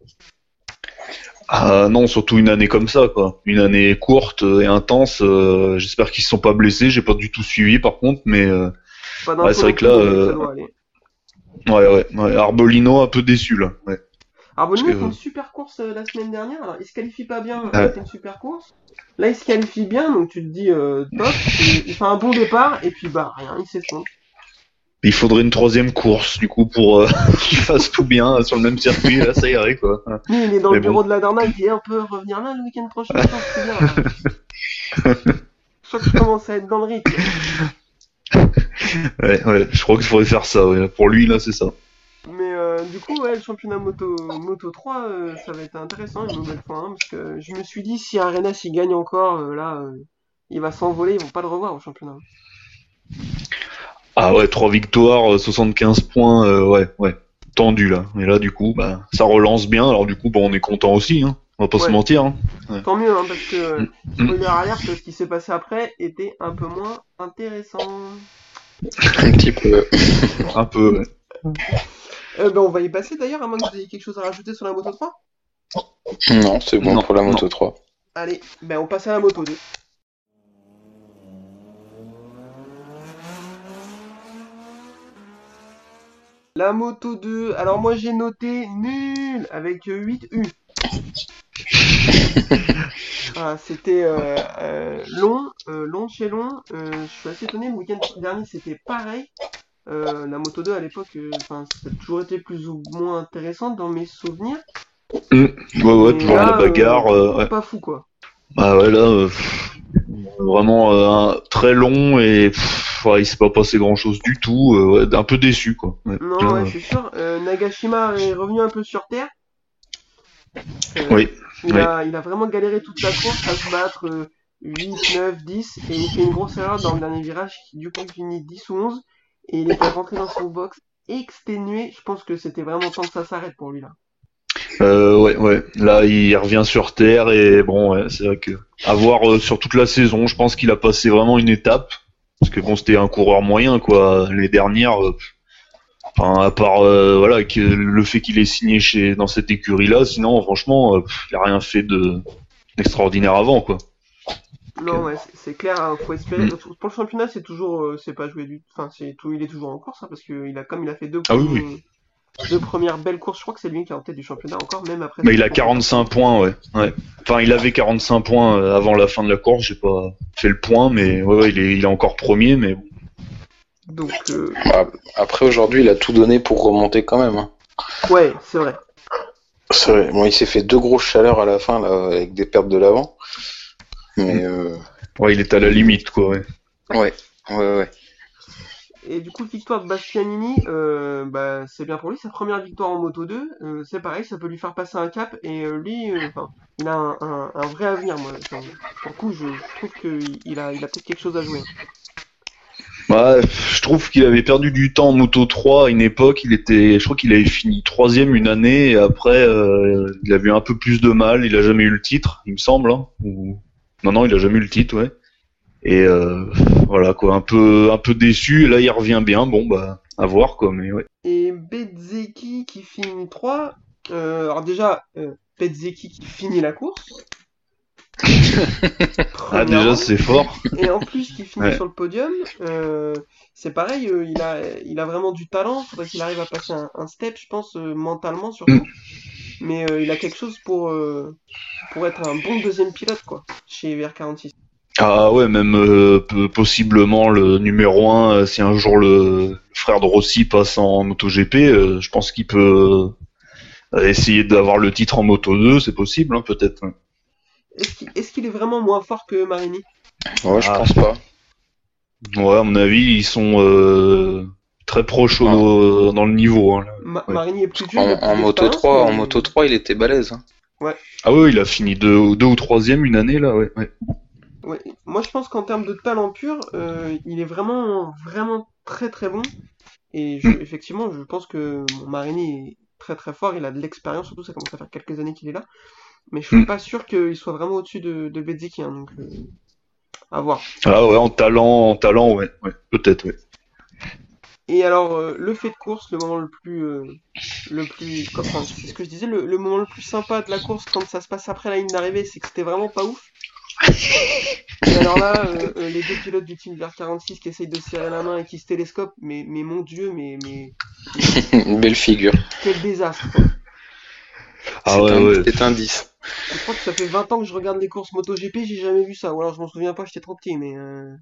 Ah non, surtout une année comme ça, quoi. Une année courte et intense. euh, J'espère qu'ils se sont pas blessés. J'ai pas du tout suivi, par contre, mais Ouais, c'est vrai que là, ouais, ouais, ouais. Arbolino un peu déçu là. Ouais. Parce fait une super course euh, la semaine dernière, alors il se qualifie pas bien, Ouais. avec une super course. Là il se qualifie bien, donc tu te dis euh, top, il fait un bon départ, et puis bah rien, il s'effondre. Il faudrait une troisième course, du coup, pour euh, qu'il fasse tout bien sur le même circuit. Là, ça irait, quoi. Il est dans Mais le bureau bon. de la Dorna, il dit on peut revenir là le week-end prochain, je bien. crois que je commence à être dans le rythme. Ouais, ouais. Je crois qu'il faudrait faire ça. Ouais. Pour lui, là, c'est ça. Mais euh, du coup, ouais, le championnat moto, moto 3, euh, ça va être intéressant une nouvelle fois, hein, parce que je me suis dit, si Arenas il gagne encore, euh, là, euh, il va s'envoler, ils vont pas le revoir au championnat. Ah ouais, trois victoires, euh, 75 points. euh, ouais, ouais. Tendu là. Et là, du coup, bah, ça relance bien. Alors du coup, bah, on est content aussi. Hein. On va pas se mentir. Hein. Tant mieux, hein, parce que, Mm. spoiler alerte, ce qui s'est passé après était un peu moins intéressant. un petit peu. Un peu. ouais. Euh, ben, on va y passer d'ailleurs, à moins que vous ayez quelque chose à rajouter sur la moto 3. Non, c'est bon Non, pour la non. Moto 3. Allez, ben, on passe à la moto 2. La moto 2, alors moi j'ai noté nul avec 8 U. Ah, c'était euh, euh, long, euh, long chez long. Euh, je suis assez étonné, le week-end dernier c'était pareil. Euh, la moto 2 à l'époque, euh, enfin, ça a toujours été plus ou moins intéressante dans mes souvenirs. Ouais, ouais, Mais toujours là, la bagarre. euh, ouais. Pas fou quoi. Bah ouais, là, vraiment très long et pff, ouais, il s'est pas passé grand chose du tout. ouais, un peu déçu, quoi. Ouais. Non, Là, ouais, euh, c'est sûr. Nagashima est revenu un peu sur terre. Oui, Il, oui. a, il a vraiment galéré toute la course à se battre euh, 8, 9, 10 et il fait une grosse erreur dans le dernier virage qui du coup finit 10 ou 11 et il est rentré dans son box exténué. Je pense que c'était vraiment temps que ça s'arrête pour lui là. Euh, ouais, ouais. Là, il revient sur terre et bon, c'est vrai que à voir euh, sur toute la saison, je pense qu'il a passé vraiment une étape parce que bon, c'était un coureur moyen quoi. Les dernières, euh, enfin, à part voilà que le fait qu'il ait signé chez dans cette écurie là, sinon franchement, il a rien fait de avant quoi. Non, ouais, c'est- clair, hein, faut espérer. Mm. Pour le championnat, c'est toujours, euh, c'est pas joué du, enfin, c'est tout, il est toujours en course, hein, parce que il a, comme il a fait deux, Ah oui, deux premières belles courses, je crois que c'est lui qui est en tête du championnat encore, même après. Mais il a cette 45 points, ouais. ouais. Enfin, il avait 45 points euh, avant la fin de la course. J'ai pas fait le point, mais ouais, ouais, il est il est encore premier, mais bon. Donc, euh, Bah, après, aujourd'hui, il a tout donné pour remonter quand même. hein. ouais, c'est vrai. C'est vrai. Bon, il s'est fait deux grosses chaleurs à la fin, là, avec des pertes de l'avant. Mais, euh, ouais, il est à la limite quoi. Ouais. ouais, ouais, ouais. Et du coup, victoire de Bastianini, euh, bah, c'est bien pour lui, sa première victoire en Moto 2, euh, c'est pareil, ça peut lui faire passer un cap, et euh, lui, euh, enfin, il a un, un, un vrai avenir, moi. Enfin, pour le coup, je, je trouve qu'il il a, il a peut-être quelque chose à jouer. Ouais, pff, je trouve qu'il avait perdu du temps en Moto 3 à une époque. Il était, je crois qu'il avait fini troisième une année et après euh, il avait eu un peu plus de mal. Il a jamais eu le titre, il me semble. Hein, ou... Non, non, il a jamais eu le titre, ouais. Et euh, voilà quoi, un peu, un peu déçu. Et là, il revient bien. Bon, bah, à voir quoi. Mais ouais. Et Bezeki qui finit 3, euh, alors déjà, euh, Bezeki qui finit la course, Ah, déjà, c'est fort. Et en plus qu'il finit Ouais. sur le podium, euh, c'est pareil, euh, il a, il a vraiment du talent. Faudrait qu'il arrive à passer un, un step, je pense, euh, mentalement surtout. Mais euh, il a quelque chose pour, euh, pour être un bon deuxième pilote, quoi, chez VR46. Ah ouais, même euh, possiblement le numéro 1, si un jour le frère de Rossi passe en MotoGP, euh, je pense qu'il peut euh, essayer d'avoir le titre en Moto 2, c'est possible, hein, peut-être. Est-ce qu'il est, qu'il est vraiment moins fort que Marini? Ouais, je Ah. pense pas. Ouais, à mon avis, ils sont très proches au- dans le niveau. hein. Ma- Ouais. Marini est plus vieux, il En, Moto d'expérience, 3, en Moto 3, il était balèze. hein. Ah ouais, il a fini deux, deux ou troisième une année là, ouais. ouais. Ouais. Moi, je pense qu'en termes de talent pur, euh, il est vraiment, vraiment très très bon. Et je- effectivement, je pense que mon Marini est très très fort. Il a de l'expérience, surtout ça commence à faire quelques années qu'il est là. Mais je suis Mm. pas sûr qu'il soit vraiment au-dessus de, de Bezzecchi, hein, donc euh, à voir. Ah ouais, en talent, en talent, ouais, ouais peut-être, ouais. Et alors, euh, le fait de course, le moment le plus, euh, le plus, comme- enfin, c'est ce que je disais, le, le moment le plus sympa de la course quand ça se passe après la ligne d'arrivée, c'est que c'était vraiment pas ouf. Et alors là, euh, euh, les deux pilotes du team vers 46 qui essayent de se serrer la main et qui se télescopent, mais, mais mon dieu, mais, mais Une belle figure. quel désastre. Ah c'est ouais, un, ouais. c'est un 10. Je crois que ça fait 20 ans que je regarde les courses MotoGP, j'ai jamais vu ça. Ou alors je m'en souviens pas, j'étais trop petit, mais euh,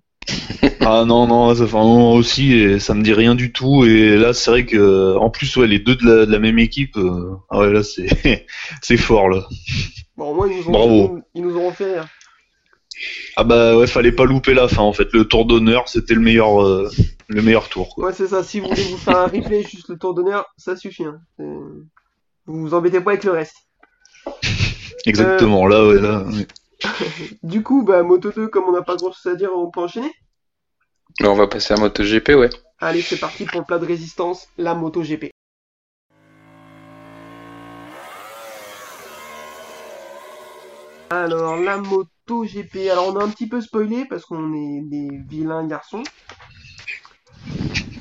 Ah non, non, ça fait un moment aussi et ça me dit rien du tout. Et là, c'est vrai que, en plus, ouais, les deux de la, de la même équipe, euh, ah ouais, là, c'est, c'est fort, là. bon, au moins ils nous, ont, Bravo. ils nous auront fait rire. Ah bah ouais, fallait pas louper la fin, en fait. Le tour d'honneur, c'était le meilleur, euh, le meilleur tour, quoi. Ouais, c'est ça. Si vous voulez vous faire un replay, juste le tour d'honneur, ça suffit. Hein. Vous vous embêtez pas avec le reste. Exactement, là, ouais, là. ouais. Du coup, bah, Moto 2, comme on n'a pas grand chose à dire, on peut enchaîner? On va passer à MotoGP, ouais. Allez, c'est parti pour le plat de résistance, la Moto GP. Alors, la Moto GP. Alors, on a un petit peu spoilé parce qu'on est des vilains garçons.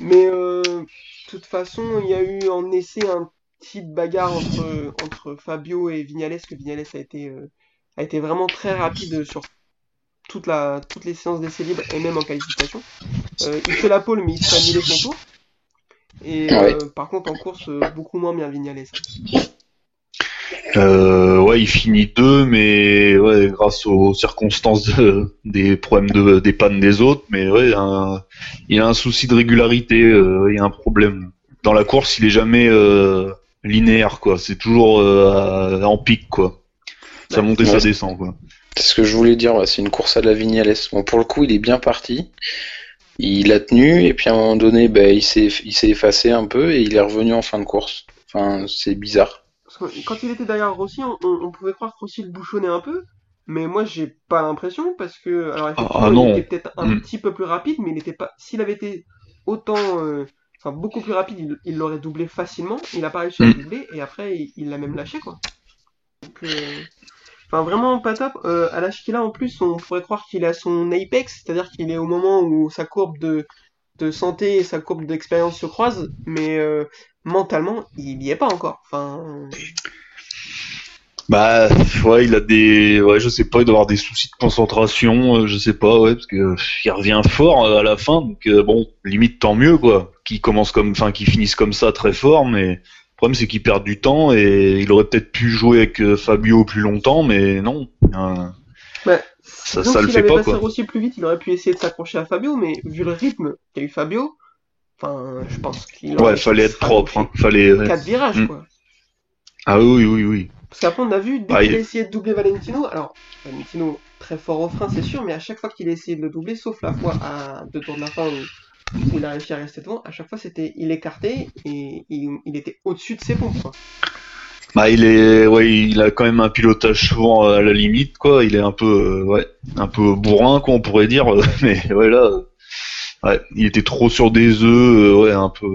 Mais, euh, de toute façon, il y a eu en essai un petit bagarre entre, entre Fabio et Vignales, que Vignales a été, euh, a été vraiment très rapide sur toute la, toutes les séances d'essai libre et même en qualification. Euh, il fait la pole, mais il se fait annuler son tour. Et Ouais. euh, par contre, en course, euh, beaucoup moins bien Vignales. Euh, ouais, il finit deux, mais ouais, grâce aux circonstances de- des problèmes de, des pannes des autres. Mais ouais, un- il a un souci de régularité, euh, il y a un problème. Dans la course, il est jamais euh, linéaire, quoi. C'est toujours euh, en pic, quoi. Ça monte et ça descend, quoi. C'est ce que je voulais dire, ouais, c'est une course à la Vignales. Bon, pour le coup, il est bien parti. Il a tenu, et puis à un moment donné, ben, il s'est il s'est effacé un peu, et il est revenu en fin de course. Enfin, c'est bizarre. Parce que quand il était derrière Rossi, on, on- on pouvait croire que Rossi le bouchonnait un peu. Mais moi, j'ai pas l'impression parce que, alors effectivement, ah non. il était peut-être un Mm. petit peu plus rapide, mais il était pas. S'il avait été autant, euh, enfin beaucoup plus rapide, il- il l'aurait doublé facilement. Il a pas réussi à Mm. le doubler et après, il il l'a même lâché quoi. Donc, euh, Enfin, vraiment pas top. Euh, à l'âge qu'il a, en plus, on pourrait croire qu'il à son apex, c'est-à-dire qu'il est au moment où sa courbe de, santé et sa courbe d'expérience se croisent, mais euh, mentalement, il y est pas encore. Enfin, Bah ouais, il a des, ouais, je sais pas, il doit avoir des soucis de concentration, euh, je sais pas, ouais, parce que euh, il revient fort euh, à la fin, donc euh, bon, limite tant mieux quoi, qu'il commence comme, enfin, qu'il finisse comme ça très fort, mais le problème c'est qu'il perd du temps et il aurait peut-être pu jouer avec euh, Fabio plus longtemps, mais non. Bah, Ça- ça le s'il fait pas, quoi. Rossi plus vite, il aurait pu essayer de s'accrocher à Fabio, mais vu le rythme qu'a eu Fabio, enfin, je pense qu'il aurait ouais, fallait être propre, hein, fallait. Quatre virages, Mm. quoi. Ah oui, oui, oui. Parce qu'après, on a vu, dès Ah, qu'il il- a essayé de doubler Valentino, alors, Valentino, très fort au frein, c'est sûr, mais à chaque fois qu'il a essayé de le doubler, sauf la fois à deux tours de la fin où il a réussi à rester devant, à chaque fois, c'était, il écartait et il, il était au-dessus de ses pompes, quoi. Bah il est, ouais, il a quand même un pilotage souvent à la limite, quoi. Il est un peu, euh, ouais, un peu bourrin, quoi, on pourrait dire. Mais ouais là, ouais, il était trop sur des œufs, euh, ouais, un peu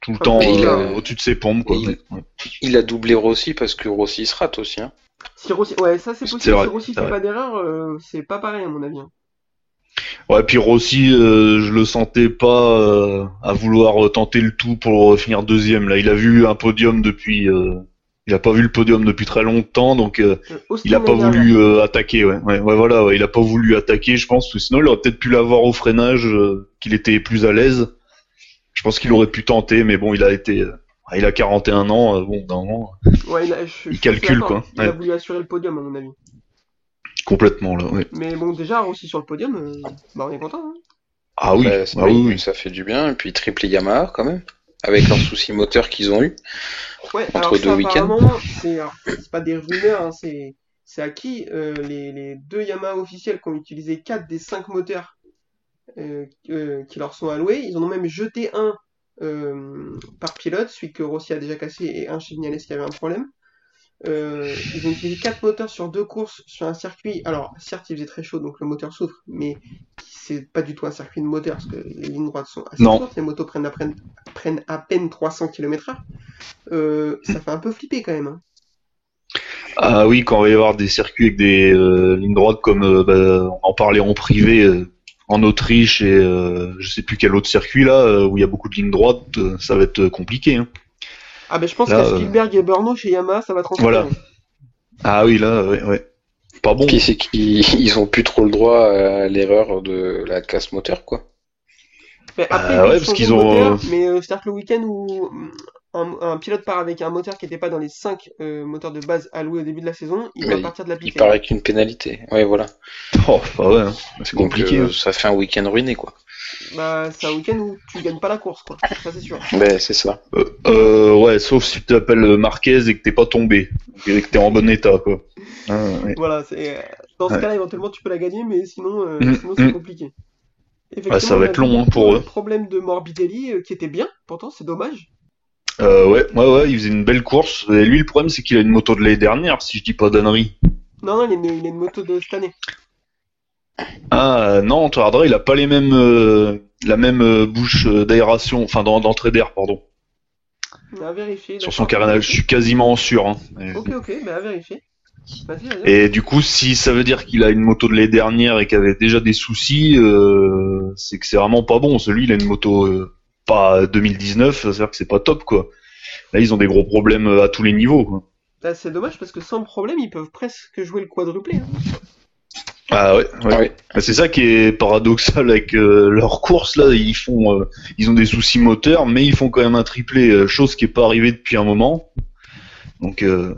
tout le Ah, temps euh, a- au-dessus de ses pompes, quoi. il- ouais, ouais. Il a doublé Rossi parce que Rossi se rate aussi. Hein. Si Rossi, ouais, ça c'est possible, vrai, si Rossi fait vrai. pas d'erreur, euh, c'est pas pareil, à mon avis. hein. Ouais, puis Rossi, euh, je le sentais pas euh, à vouloir tenter le tout pour finir deuxième. Là, il a vu un podium depuis euh, il a pas vu le podium depuis très longtemps, donc il a pas voulu attaquer. Ouais. Ouais, ouais, voilà, ouais, il a pas voulu attaquer, je pense, parce que sinon il aurait peut-être pu l'avoir au freinage, qu'il était plus à l'aise. Je pense qu'il aurait pu tenter, mais bon, il a été, il a 41 ans, bon, d'un moment, Ouais, il, a- je- je suis calcule, quoi. Il a voulu assurer le podium, à mon avis. Complètement là. Ouais. Mais bon, déjà, aussi sur le podium, euh, bah, on est content. Hein. Ah oui, Bah, ah oui, ça fait du bien. Et puis triple Yamaha quand même, avec leurs soucis moteurs qu'ils ont eu. Ouais, Entre alors deux week-ends. c'est alors, c'est pas des rumeurs, hein, c'est c'est acquis. Euh, les, les deux Yamaha officiels qui ont utilisé 4 des 5 moteurs euh, euh, qui leur sont alloués, ils en ont même jeté un euh, par pilote, celui que Rossi a déjà cassé et un chez Vignales qui avait un problème. Euh, ils ont utilisé 4 moteurs sur deux courses sur un circuit. Alors, certes, il faisait très chaud, donc le moteur souffre, mais c'est pas du tout un circuit de moteur parce que les lignes droites sont assez Non. courtes, les motos prennent à, peine- prennent à peine 300 km/h. Euh, ça fait un peu flipper quand même. hein. Ah oui, quand il va y avoir des circuits avec des euh, lignes droites comme euh, bah, on en parlait en privé en Autriche et euh, je sais plus quel autre circuit là où il y a beaucoup de lignes droites, ça va être compliqué. Hein. Ah ben je pense euh, Spielberg et Burno chez Yamaha, ça va transformer. Voilà. Ah oui, là, ouais, ouais. Pas bon. Puis c'est qu'ils ils ont plus trop le droit à l'erreur de la casse moteur, quoi. Mais après, Ah ils ouais, parce qu'ils ont, moteur, euh, mais euh, c'est-à-dire que le week-end où un, un pilote part avec un moteur qui n'était pas dans les 5 moteurs de base alloués au début de la saison, il va partir de la Il piste. paraît qu'une pénalité. Ouais, voilà. Oh, bah ouais, hein. c'est Donc compliqué. euh, hein. ça fait un week-end ruiné, quoi. Bah, c'est un week-end où tu gagnes pas la course, quoi. Ça, c'est sûr. Ben c'est ça. Euh, euh, ouais, sauf si tu t'appelles Marquez et que t'es pas tombé, et que t'es en bon état, quoi. Ah, ouais. Voilà, c'est... euh, Dans ce Ouais. cas-là, éventuellement, tu peux la gagner, mais sinon, euh, Mm, sinon c'est mm. compliqué. Ouais, ça va être long, hein, pour le eux. problème de Morbidelli, euh, qui était bien, pourtant, c'est dommage. Euh, ouais, ouais, ouais, il faisait une belle course. Et lui, le problème, c'est qu'il a une moto de l'année dernière, si je dis pas d'annerie. Non, non, il a une, il a une moto de cette année. Ah, non, tu regarderas, il a pas les mêmes, euh, la même euh, bouche euh, d'aération, enfin, d'en- d'entrée d'air, pardon. À vérifier. Sur son carénage, je suis quasiment sûr. Hein. Ok, ok, mais à vérifier. Et du coup, si ça veut dire qu'il a une moto de l'année dernière et qu'il avait déjà des soucis, euh, c'est que c'est vraiment pas bon. Celui, il a une moto euh, pas 2019, ça veut dire que c'est pas top, quoi. Là, ils ont des gros problèmes à tous les niveaux. Quoi. Bah, c'est dommage parce que sans problème, ils peuvent presque jouer le quadruplé. hein. Ah ouais, ouais. Ouais. Bah, C'est ça qui est paradoxal avec euh, leur course là. Ils font, euh, ils ont des soucis moteurs, mais ils font quand même un triplé, euh, chose qui est pas arrivée depuis un moment. Donc euh,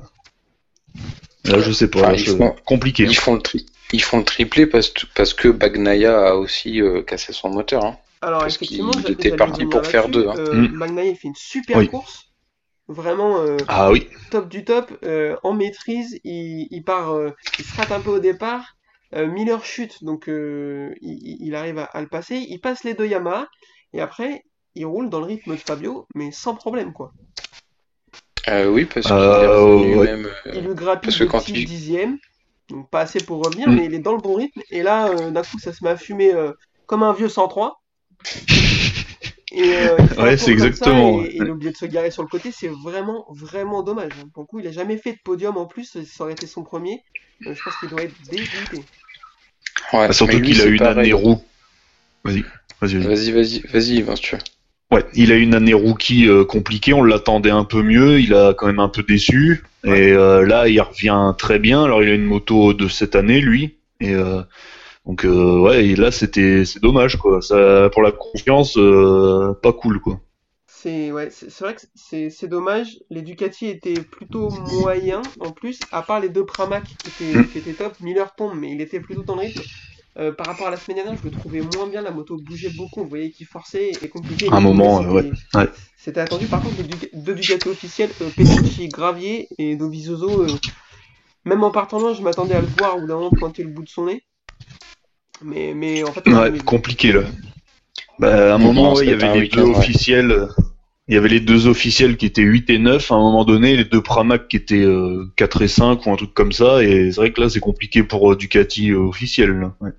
là, je sais pas, Enfin, là, ils je- font- compliqué. Ils font le tri ils font le triplé parce, parce que Bagnaia a aussi euh, cassé son moteur. Hein. Alors, Parce effectivement, qu'il j'a- était parti pour faire deux, hein. Euh, Mm. Il fait une super Oui. course. Vraiment euh, Ah oui, top du top. euh, en maîtrise, il, il part, euh, il se rate un peu au départ. Euh, Miller chute, donc euh, il, il arrive à, à le passer. Il passe les deux Yamaha. Et après, il roule dans le rythme de Fabio, mais sans problème, quoi. Euh, oui, parce qu'il Euh, ouais. même. euh, Il lui grappille parce que quand il- dixièmes, donc pas assez pour revenir, Mm. mais il est dans le bon rythme. Et là, euh, d'un coup, ça se met à fumer euh, comme un vieux 103. Et, euh, Ouais, c'est exactement, Et, ouais. et il a oublié de se garer sur le côté, c'est vraiment, vraiment dommage. hein. Pour le coup, il a jamais fait de podium en plus, ça aurait été son premier. Euh, je pense qu'il doit être dégoûté. Ouais, Ah, surtout qu'il a c'est une pareil. année roue. Vas-y, vas-y. vas-y. Vas-y, vas-y, vas-y, Vince, tu. Ouais, il a une année rookie euh, compliquée, on l'attendait un peu mieux, il a quand même un peu déçu. Et euh, là, il revient très bien. Alors, il a une moto de cette année, lui. Et euh, donc, euh, ouais, et là, c'était, c'est dommage, quoi. Ça, pour la confiance, euh, pas cool, quoi. C'est ouais, c'est vrai que c'est c'est dommage. Les Ducati étaient plutôt moyens en plus, à part les deux Pramac qui étaient, Mm. qui étaient top. Miller tombe, mais il était plutôt dans le rythme. Euh, par rapport à la semaine dernière, je le trouvais moins bien. La moto bougeait beaucoup. Vous voyez qu'il forçait et compliqué. Un moment, C'était- ouais, ouais. C'était attendu. Par contre, les deux Ducati officiels, euh, Petrucci, Gravier et Dovizioso, euh, même en partant loin, je m'attendais à le voir ou d'un moment pointer le bout de son nez. Mais, mais en fait, Ouais, compliqué, là. Bah, à un moment, ouais, il y avait les deux ouais. officiels. Il y avait les deux officiels qui étaient 8 et 9 à un moment donné, les deux Pramac qui étaient euh, 4 et 5 ou un truc comme ça, et c'est vrai que là c'est compliqué pour euh, Ducati euh, officiel. là. Ouais.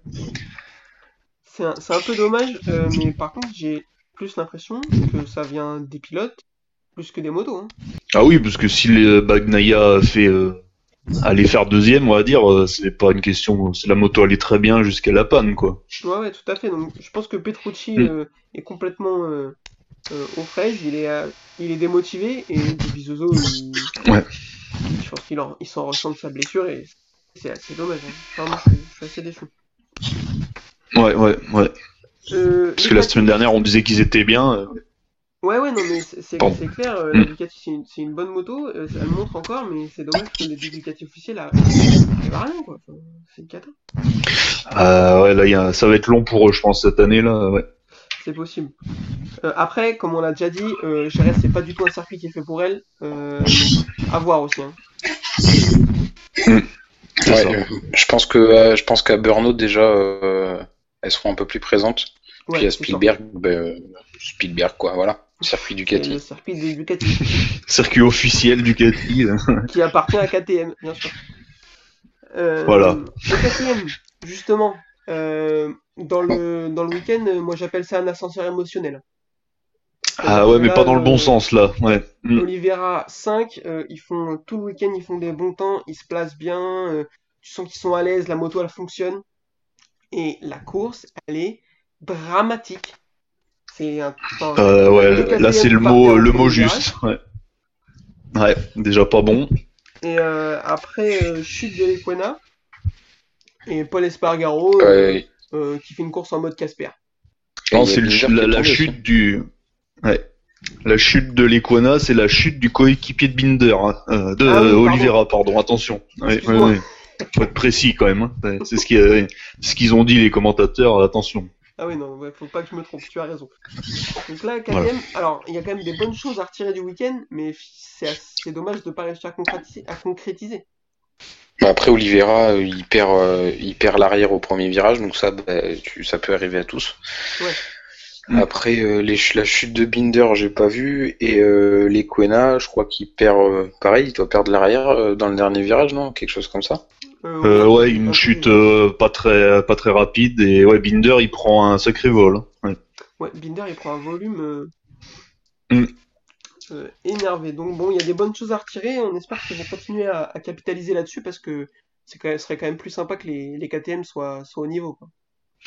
C'est un, c'est un peu dommage, euh, mais par contre, j'ai plus l'impression que ça vient des pilotes plus que des motos. Hein. Ah oui, parce que si les Bagnaia fait euh, aller faire deuxième, on va dire, euh, c'est pas une question, la moto allait très bien jusqu'à la panne, quoi. Ouais, ouais, tout à fait. Donc, je pense que Petrucci Mm. euh, est complètement euh, euh, au fraîche, il est, il est démotivé, et Dovizioso, il... Ouais. je pense qu'il en- il s'en ressent de sa blessure et c'est assez dommage. hein. Enfin, moi, je, suis, je suis assez déçu. Ouais, ouais, ouais. Parce que la semaine dernière, on disait qu'ils étaient bien. Euh, Ouais, ouais, non, mais c'est clair, euh, la. Ducati c'est une, c'est une bonne moto, euh, elle montre encore, mais c'est dommage que les deux Ducati officiels arrivent à rien, quoi. C'est une cata. Ah ouais, là, il y a- ça va être long pour eux, je pense, cette année, là. Ouais. C'est possible. Euh, après, comme on l'a déjà dit, euh, Jerez, c'est pas du tout un circuit qui est fait pour elle. Euh, à voir aussi. Hein. Ouais, euh, je pense que euh, je pense qu'à Burnout déjà euh, elles seront un peu plus présentes. Ouais, Puis à. Spielberg, ben, euh, Spielberg quoi, voilà, circuit Ducati. le circuit des Ducati, Circuit officiel Ducati. qui appartient à KTM, bien sûr. Euh, Voilà. Le KTM, justement, euh, dans le, dans le week-end, moi j'appelle ça un ascenseur émotionnel. Ah ouais, mais pas dans le bon euh, sens, là. Ouais. Mm. Oliveira 5, euh, ils font tout le week-end, ils font des bons temps, ils se placent bien, euh, tu sens qu'ils sont à l'aise, la moto elle fonctionne. Et la course, elle est dramatique. C'est un. enfin, Euh, ouais, là, c'est le mot, le mot juste. Ouais. Ouais, déjà pas bon. Et euh, après, euh, chute de l'Equena. Et Paul Espargaro Ouais, qui fait une course en mode Casper. Non, c'est la, la chute du. Ouais. La chute de l'Equana, c'est la chute du coéquipier de Binder, hein. Euh, de Ah oui, pardon. Oliveira, pardon, attention. Ouais. Faut être précis quand même. hein. C'est ce qui a- ce qu'ils ont dit les commentateurs, attention. Ah oui, non, ouais, faut pas que je me trompe, tu as raison. Donc là, KTM, Voilà. alors il y a quand même des bonnes choses à retirer du week-end, mais c'est assez dommage de pas réussir à concrétiser. À concrétiser. Mais Après Oliveira, euh, il perd, euh, il perd l'arrière au premier virage, donc ça, bah, tu, ça peut arriver à tous. Ouais. Après euh, les, la chute de Binder, j'ai pas vu, et euh, les Quena, je crois qu'il perd, pareil, il doit perdre l'arrière dans le dernier virage, non? Quelque chose comme ça? Euh, ouais, un une chute euh, euh, pas très pas très rapide et ouais, Binder il prend un sacré vol. hein. Ouais. Ouais, Binder il prend un volume euh, Mm. euh, énervé. Donc bon, il y a des bonnes choses à retirer. On espère qu'ils vont continuer à, à capitaliser là-dessus parce que c'est quand même, ce serait quand même plus sympa que les, les KTM soient, soient au niveau. Quoi.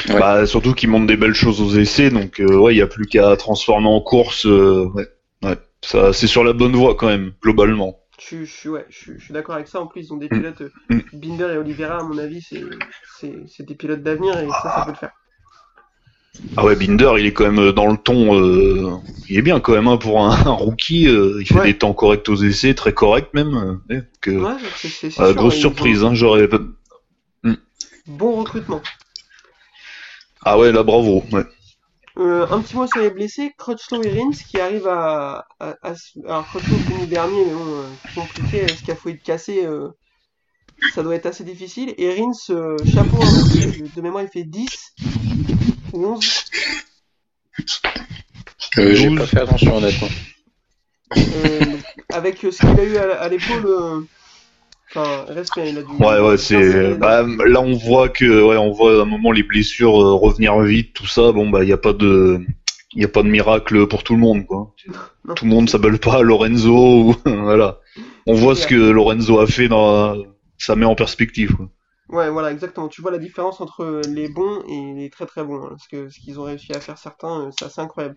Ouais. Bah surtout qu'il montre des belles choses aux essais, donc euh, ouais, il y a plus qu'à transformer en course. euh, ouais, ouais, ça c'est sur la bonne voie quand même globalement. Je, suis- je, suis- ouais, je, suis- je suis d'accord avec ça. En plus, ils ont des Mm. pilotes, euh, Mm. Binder et Oliveira, à mon avis, c'est des pilotes d'avenir et ça, ça peut le faire. Ah ouais, Binder il est quand même euh, dans le ton, euh, il est bien quand même hein, pour un, un rookie. euh, il fait Ouais. des temps corrects aux essais, très corrects même. euh, Ouais, sûr, grosse surprise, hein, j'aurais. Bon recrutement. Ah ouais, là bravo. Ouais. Euh, un petit mot sur les blessés, Crutchlow et Rins qui arrivent à, à, à se- alors Crutchlow fini dernier mais bon euh, compliqué, ce scaphoïde cassé euh, ça doit être assez difficile et Rins euh, chapeau hein, de mémoire il fait 10 ou 11 Euh, J'ai 12. pas fait attention honnêtement. euh, avec euh, ce qu'il a eu à, à l'épaule euh, enfin respect il a dû Ouais, ouais, c'est. Bah, là, on voit que, ouais, on voit à un moment les blessures euh, revenir vite, tout ça. Bon, bah, il y a pas de, il y a pas de miracle pour tout le monde, quoi. Non. Tout le monde s'appelle pas Lorenzo, ou voilà. On voit ce que Lorenzo a fait dans, ça met en perspective, quoi. Ouais, voilà, exactement. Tu vois la différence entre les bons et les très très bons. hein, parce que ce qu'ils ont réussi à faire certains, euh, c'est assez incroyable.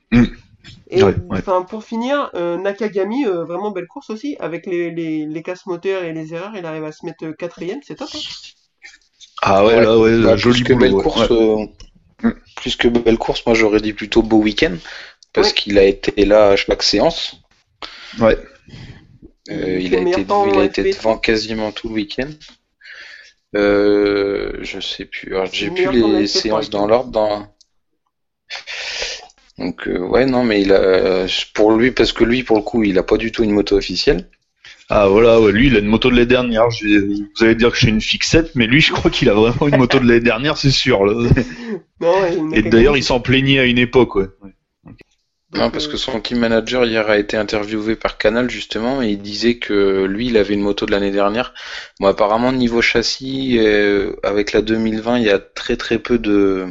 Et Ouais, ouais. enfin, pour finir, euh, Nakagami, euh, vraiment belle course aussi. Avec les, les, les casse moteurs et les erreurs, il arrive à se mettre euh, quatrième, c'est top. hein. Ah ouais, Ouais. là, ouais, Bah, joli plus que boulot. belle course, Ouais. euh, plus que belle course, moi j'aurais dit plutôt beau week-end parce Ouais. qu'il a été là à chaque séance. Ouais. Euh, Il a été, temps il a été devant quasiment tout le week-end. Euh, je sais plus. J'ai plus les séances dans l'ordre. Dans... Donc euh, ouais non mais il a pour lui parce que lui pour le coup il a pas du tout une moto officielle. Ah voilà, ouais, lui, il a une moto de l'année dernière. Je- Vous allez dire que j'ai une fixette, mais lui, je crois qu'il a vraiment une moto de l'année dernière, c'est sûr. là. Non, ouais, Et d'ailleurs, il s'en plaignait à une époque, ouais. Non parce euh, que son team manager hier a été interviewé par Canal justement et il disait que lui il avait une moto de l'année dernière. Bon apparemment niveau châssis euh, avec la 2020 il y a très très peu de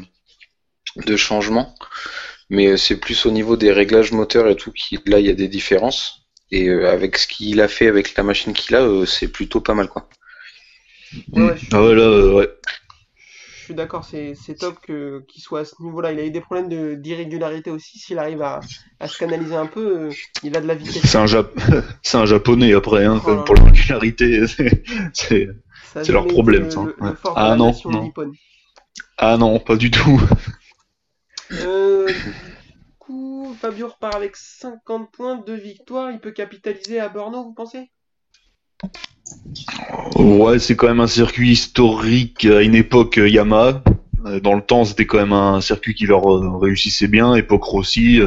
de changements. Mais euh, c'est plus au niveau des réglages moteurs et tout qui là il y a des différences. Et euh, avec ce qu'il a fait avec la machine qu'il a, euh, c'est plutôt pas mal quoi. ouais, ouais, je suis- Ah ouais, là, euh, ouais. je suis d'accord, c'est c'est top que qu'il soit à ce niveau-là. Il a eu des problèmes de d'irrégularité aussi. S'il arrive à, à se canaliser un peu, euh, il a de la vitesse. C'est un, Jap... c'est un japonais après, hein, là pour là. la régularité. c'est- c'est- Ça a c'est leur problème, le- ça. le- le Ouais. fort de Ah non, non. Ah non, pas du tout. Euh, du coup, Fabio repart avec 50 points, 2 victoires. Il peut capitaliser à Brno, vous pensez? Ouais, c'est quand même un circuit historique à une époque euh, Yamaha. Euh, Dans le temps, c'était quand même un circuit qui leur euh, réussissait bien. Époque Rossi,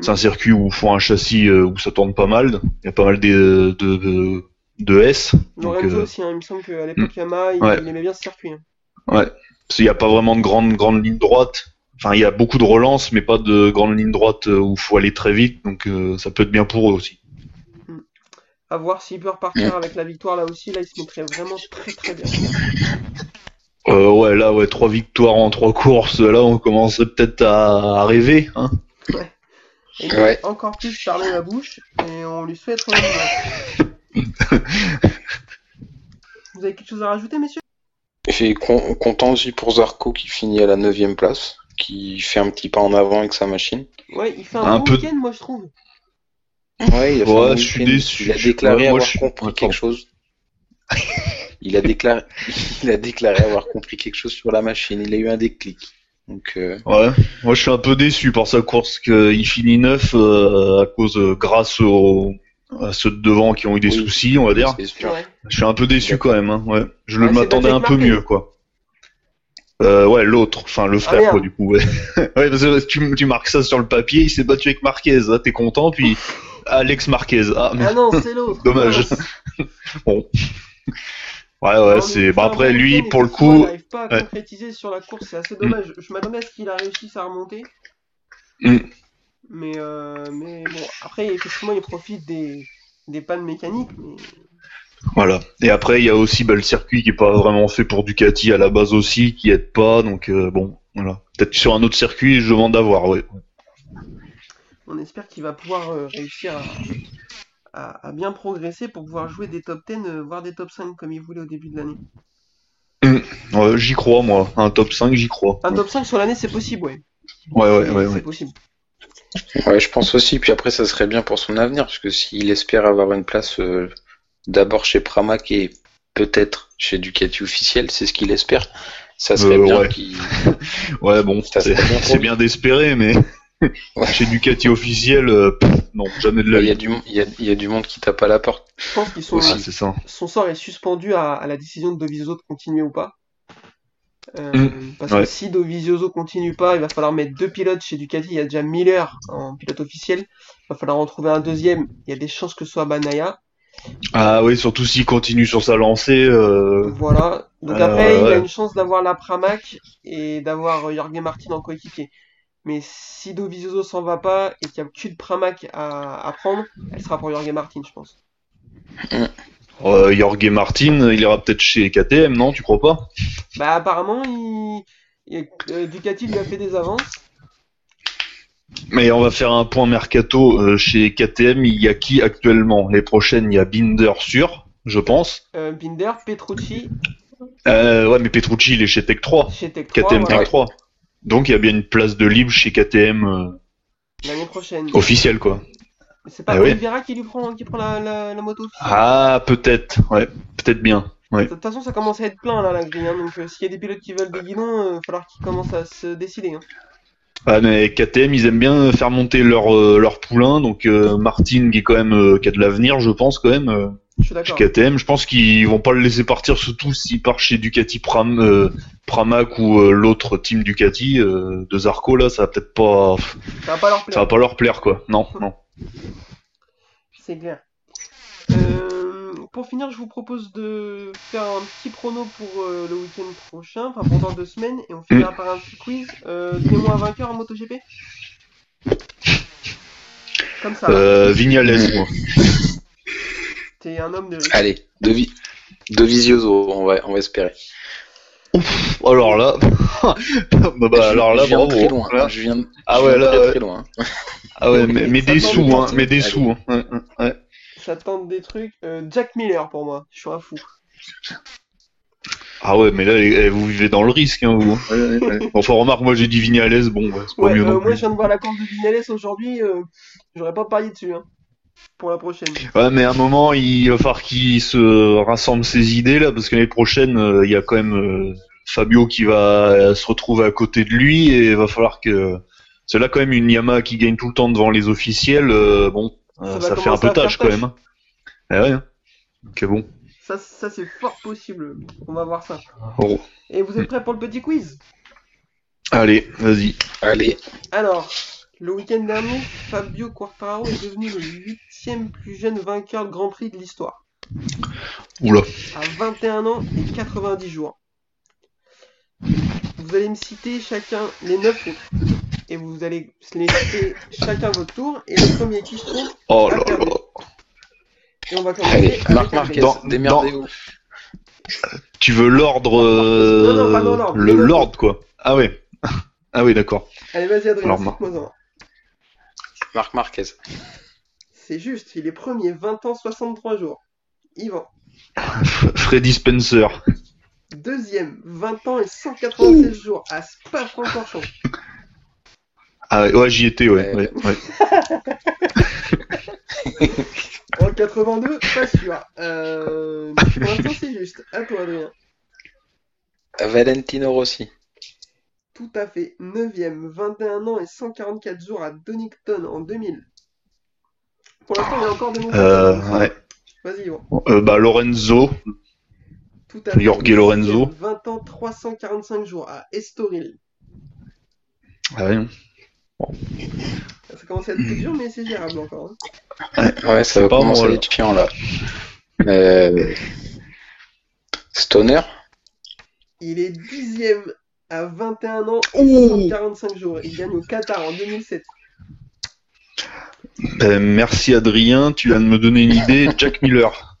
c'est un circuit où il faut un châssis où ça tourne pas mal. Il y a pas mal de, de, de, de S. Donc, Lorenzo euh, aussi, hein, il me semble qu'à l'époque Yamaha, il, Ouais. il aimait bien ce circuit. hein. parce qu'il n'y a pas vraiment de grande, grande ligne droite. Enfin, il y a beaucoup de relances, mais pas de grande ligne droite euh, où il faut aller très vite. Donc, euh, ça peut être bien pour eux aussi. À voir s'il peut repartir avec la victoire là aussi. Là, il se mettrait vraiment très très bien. Euh, ouais, là, ouais, trois victoires en trois courses. Là, on commencerait peut-être à, à rêver. Hein. Et Ouais. va encore plus parler la bouche et on lui souhaite. Vous avez quelque chose à rajouter, messieurs? Et con- content aussi pour Zarco qui finit à la 9 place, qui fait un petit pas en avant avec sa machine. Ouais, il fait un, Un bon peu- week-end, moi je trouve. Ouais, il a fait Ouais, un bon je suis déçu. Il a déclaré ouais, moi, avoir je compris Attends. quelque chose. Il a déclaré, il a déclaré avoir compris quelque chose sur la machine. Il a eu un déclic. Donc, euh, Ouais, moi je suis un peu déçu par sa course qu'il finit neuf euh, à cause euh, grâce aux à ceux de devant qui ont eu des Oui. soucis, on va dire. c'est sûr. Ouais. Je suis un peu déçu quand même. Hein, ouais. Je m'attendais un peu mieux quoi. Euh, ouais, l'autre, enfin le frère merde. quoi du coup. Ouais, ouais parce que tu, tu marques ça sur le papier, il s'est battu avec Marquez, ah, t'es content, puis Alex Marquez. Ah, Ah merde. non, c'est l'autre. Dommage. bon. Ouais, ouais, c'est. Bah après, lui, pour le coup. Il n'arrive pas à ouais. concrétiser sur la course, c'est assez dommage. Je m'attendais à ce qu'il a réussi à remonter. Mm. Mais, euh, mais bon, après, effectivement, il profite des, des pannes mécaniques. Mais... Voilà. Et après, il y a aussi bah, le circuit qui est pas vraiment fait pour Ducati à la base aussi, qui aide pas. Donc euh, bon, voilà. Peut-être sur un autre circuit, je demande d'avoir. Ouais. On espère qu'il va pouvoir euh, réussir à, à- à bien progresser pour pouvoir jouer des top 10, euh, voire des top 5 comme il voulait au début de l'année. Ouais, j'y crois moi. Un top 5, j'y crois. Un top 5 sur l'année, c'est possible, ouais. Ouais, ouais, C'est- ouais, c'est ouais. possible. Ouais, je pense aussi. Puis après, ça serait bien pour son avenir, parce que s'il espère avoir une place euh, d'abord chez Pramac et peut-être chez Ducati officiel, c'est ce qu'il espère. Ça serait Euh, bien ouais. qu'il. Ouais, bon, Ça c'est bien d'espérer, mais Ouais. chez Ducati officiel, euh, pff, non, jamais de la Il y y y a du monde qui tape à la porte. Je pense qu'ils sont, Aussi. Ah, c'est ça. son sort est suspendu à, à la décision de Dovizioso de continuer ou pas. Euh, Mm. Parce Ouais. que si Dovizioso continue pas, il va falloir mettre deux pilotes chez Ducati. Il y a déjà Miller en pilote officiel. Il va falloir en trouver un deuxième. Il y a des chances que ce soit Banaya. Ah oui, surtout s'il continue sur sa lancée. Euh... Voilà. Donc Euh, après, il a une chance d'avoir la Pramac et d'avoir euh, Jorge Martin en coéquipier. Mais si Dovizioso s'en va pas et qu'il n'y a qu'une Pramac à, à prendre, elle sera pour Jorge Martin, je pense. Euh, Jorge Martin, il ira peut-être chez KTM, non Tu crois pas? Bah apparemment, il... il- Ducati lui a fait des avances. Mais on va faire un point mercato euh, chez KTM. Il y a qui actuellement? Les prochaines, il y a Binder sûr, je pense. Euh, Binder, Petrucci, Euh, ouais, mais Petrucci, il est chez Tech 3. chez Tech 3, KTM Tech 3. Donc il y a bien une place de libre chez KTM euh, l'année prochaine. officielle, quoi. C'est pas oui. Oliveira qui lui prend, qui prend la, la, la moto. Ah, peut-être, ouais, peut-être bien. ouais. De toute façon, ça commence à être plein là, la grille. hein, donc euh, s'il y a des pilotes qui veulent des guidons, il va falloir qu'ils commencent à se décider. Hein. Ah, mais KTM, ils aiment bien faire monter leur, euh, leur poulain. Donc euh, Martin, qui est quand même euh, qui a de l'avenir, je pense quand même. euh, Je suis chez. KTM, je pense qu'ils vont pas le laisser partir, surtout s'il part chez Ducati Pram, euh, Pramac ou euh, l'autre team Ducati euh, de Zarco là, ça va peut-être pas, Ça va pas leur ça plaire. va pas leur plaire quoi. Non, non. C'est clair. Euh, pour finir, je vous propose de faire un petit prono pour euh, le week-end prochain, enfin pendant deux semaines, et on finira par un petit quiz. Euh, Donnez-moi un vainqueur en MotoGP. Comme ça, Euh, Vignales, moi. t'es un homme de. Allez, de, vi... de Visioso, on va, on va espérer. Alors là, bah, bah, alors là, je viens de bravo. très loin. Là. Je viens de, Ah ouais, là, très, ouais. très loin. Ah ouais, mais, mais des sous, hein, mais des allez. sous. Hein. Ouais, ouais. Ça tente des trucs. Euh, Jack Miller pour moi, je suis un fou. Ah ouais, mais là, eh, vous vivez dans le risque, hein, vous. Ouais, ouais, ouais. Enfin, remarque, moi j'ai dit Vignales, bon, ouais, c'est pas Ouais, mieux euh, non moi plus. je viens de voir la course de Vinales aujourd'hui, euh, j'aurais pas parié dessus, hein, pour la prochaine. Ouais, mais à un moment, il va falloir qu'il se rassemble ses idées, là, parce que l'année prochaine, euh, il y a quand même euh, Fabio qui va euh, se retrouver à côté de lui, et il va falloir que... C'est là quand même une Yamaha qui gagne tout le temps devant les officiels, euh, bon, Ça va ça, fait un peu tâche quand même. hein. Eh ouais. hein. Donc bon. Ça, ça c'est fort possible, on va voir ça. Bon. Et vous êtes prêts pour le petit quiz? Allez, vas-y. Allez, Alors, le week-end dernier, Fabio Quartararo est devenu le huitième plus jeune vainqueur de Grand Prix de l'histoire, Oula. à 21 ans et 90 jours. Vous allez me citer chacun les 9 autres, et vous allez les citer chacun votre tour, et le premier qui se trompe, Oh là là. Et on va commencer allez, Marc. Marquez, démerdez-vous. Tu veux l'ordre... euh, Non, non, pas dans l'ordre. Le l'ordre, quoi. Ah ouais. Ah oui, d'accord. Allez, vas-y Adrien, Alors, Marc. cite-moi un. Marc Marquez. C'est juste, il est premier, 20 ans, 63 jours. Yvan. Freddy Spencer. Deuxième, 20 ans et 196 jours à Spa-Francorchamps. Ah ouais, j'y étais, ouais. Ouais. ouais, ouais. En 82, pas sûr. Euh... Pour l'instant, c'est juste. À toi, Adrien. Valentino Rossi. Tout à fait. Neuvième, 21 ans et 144 jours à Donington en 2000. Pour l'instant, il y a encore des mots. Euh, ouais. Vas-y, Yvan. Euh, bah, Lorenzo. Tout à fait. Jorge Lorenzo. Dixième, 20 ans, 345 jours à Estoril. Ah ouais. Ça commence à être plus dur, mais c'est gérable encore. hein. Ouais, ça va pas commencer moi, à là. être chiant là. Euh... Stoner Il est dixième à 21 ans et Ouh. 145 jours. Il gagne au Qatar en 2007. Euh, merci Adrien, tu viens de me donner une idée. Jack Miller.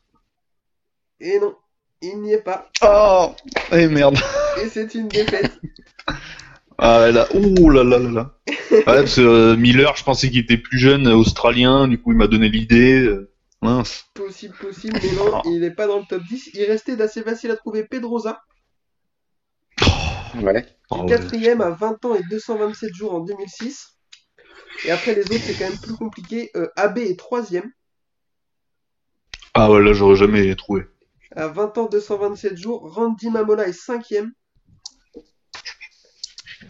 Et non, il n'y est pas. Oh Eh merde. Et c'est une défaite. Ah là, ouh là là là là. Ouais, parce que euh, Miller, je pensais qu'il était plus jeune, australien, du coup il m'a donné l'idée. euh, mince. Possible, possible, mais non, il n'est pas dans le top 10. Il restait d'assez facile à trouver Pedrosa, Ouais. Oh, ouais. quatrième à 20 ans et 227 jours en 2006. Et après les autres, c'est quand même plus compliqué. Euh, AB est troisième, Ah ouais, là j'aurais jamais trouvé. à 20 ans 227 jours. Randy Mamola est cinquième.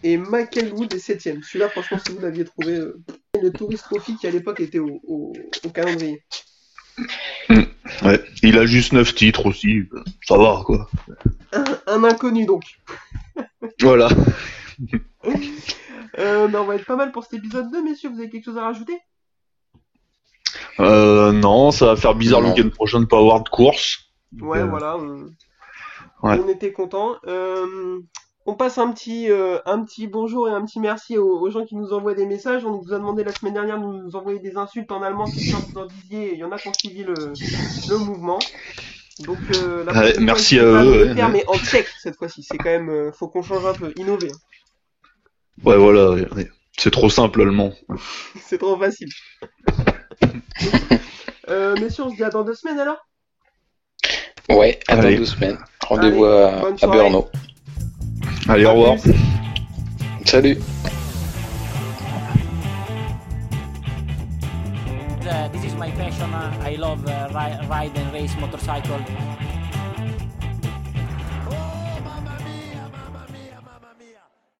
Et Michael Wood est septième. Celui-là, franchement, si vous l'aviez trouvé, euh, le Tourist Trophy qui à l'époque était au, au- au calendrier. Ouais. Il a juste 9 titres aussi. Ça va quoi. Un, un inconnu donc. Voilà. Euh, ben, on va être pas mal pour cet épisode 2, messieurs. Vous avez quelque chose à rajouter? Euh, non, ça va faire bizarre le week-end prochain de pas avoir de course. Ouais, euh, voilà. On, Ouais. on était contents. Euh, on passe un petit, euh, un petit bonjour et un petit merci aux, aux gens qui nous envoient des messages. On vous a demandé la semaine dernière de nous envoyer des insultes en allemand. Si vous en disiez, il y en a qui ont suivi le, le mouvement. Donc, euh, la Ouais, fois, merci n'hésitez à eux, ouais, faire, ouais. mais en tech cette fois-ci. C'est quand même, euh, faut qu'on change un peu, innover. Ouais, voilà. C'est trop simple l'allemand. C'est trop facile. euh, messieurs, on se dit à dans deux semaines alors? Ouais, à dans deux semaines. Rendez-vous à, à. Brno. Allez, au revoir. Salut Uh, this is my passion. Uh, I love uh, ri- ride and race motorcycle.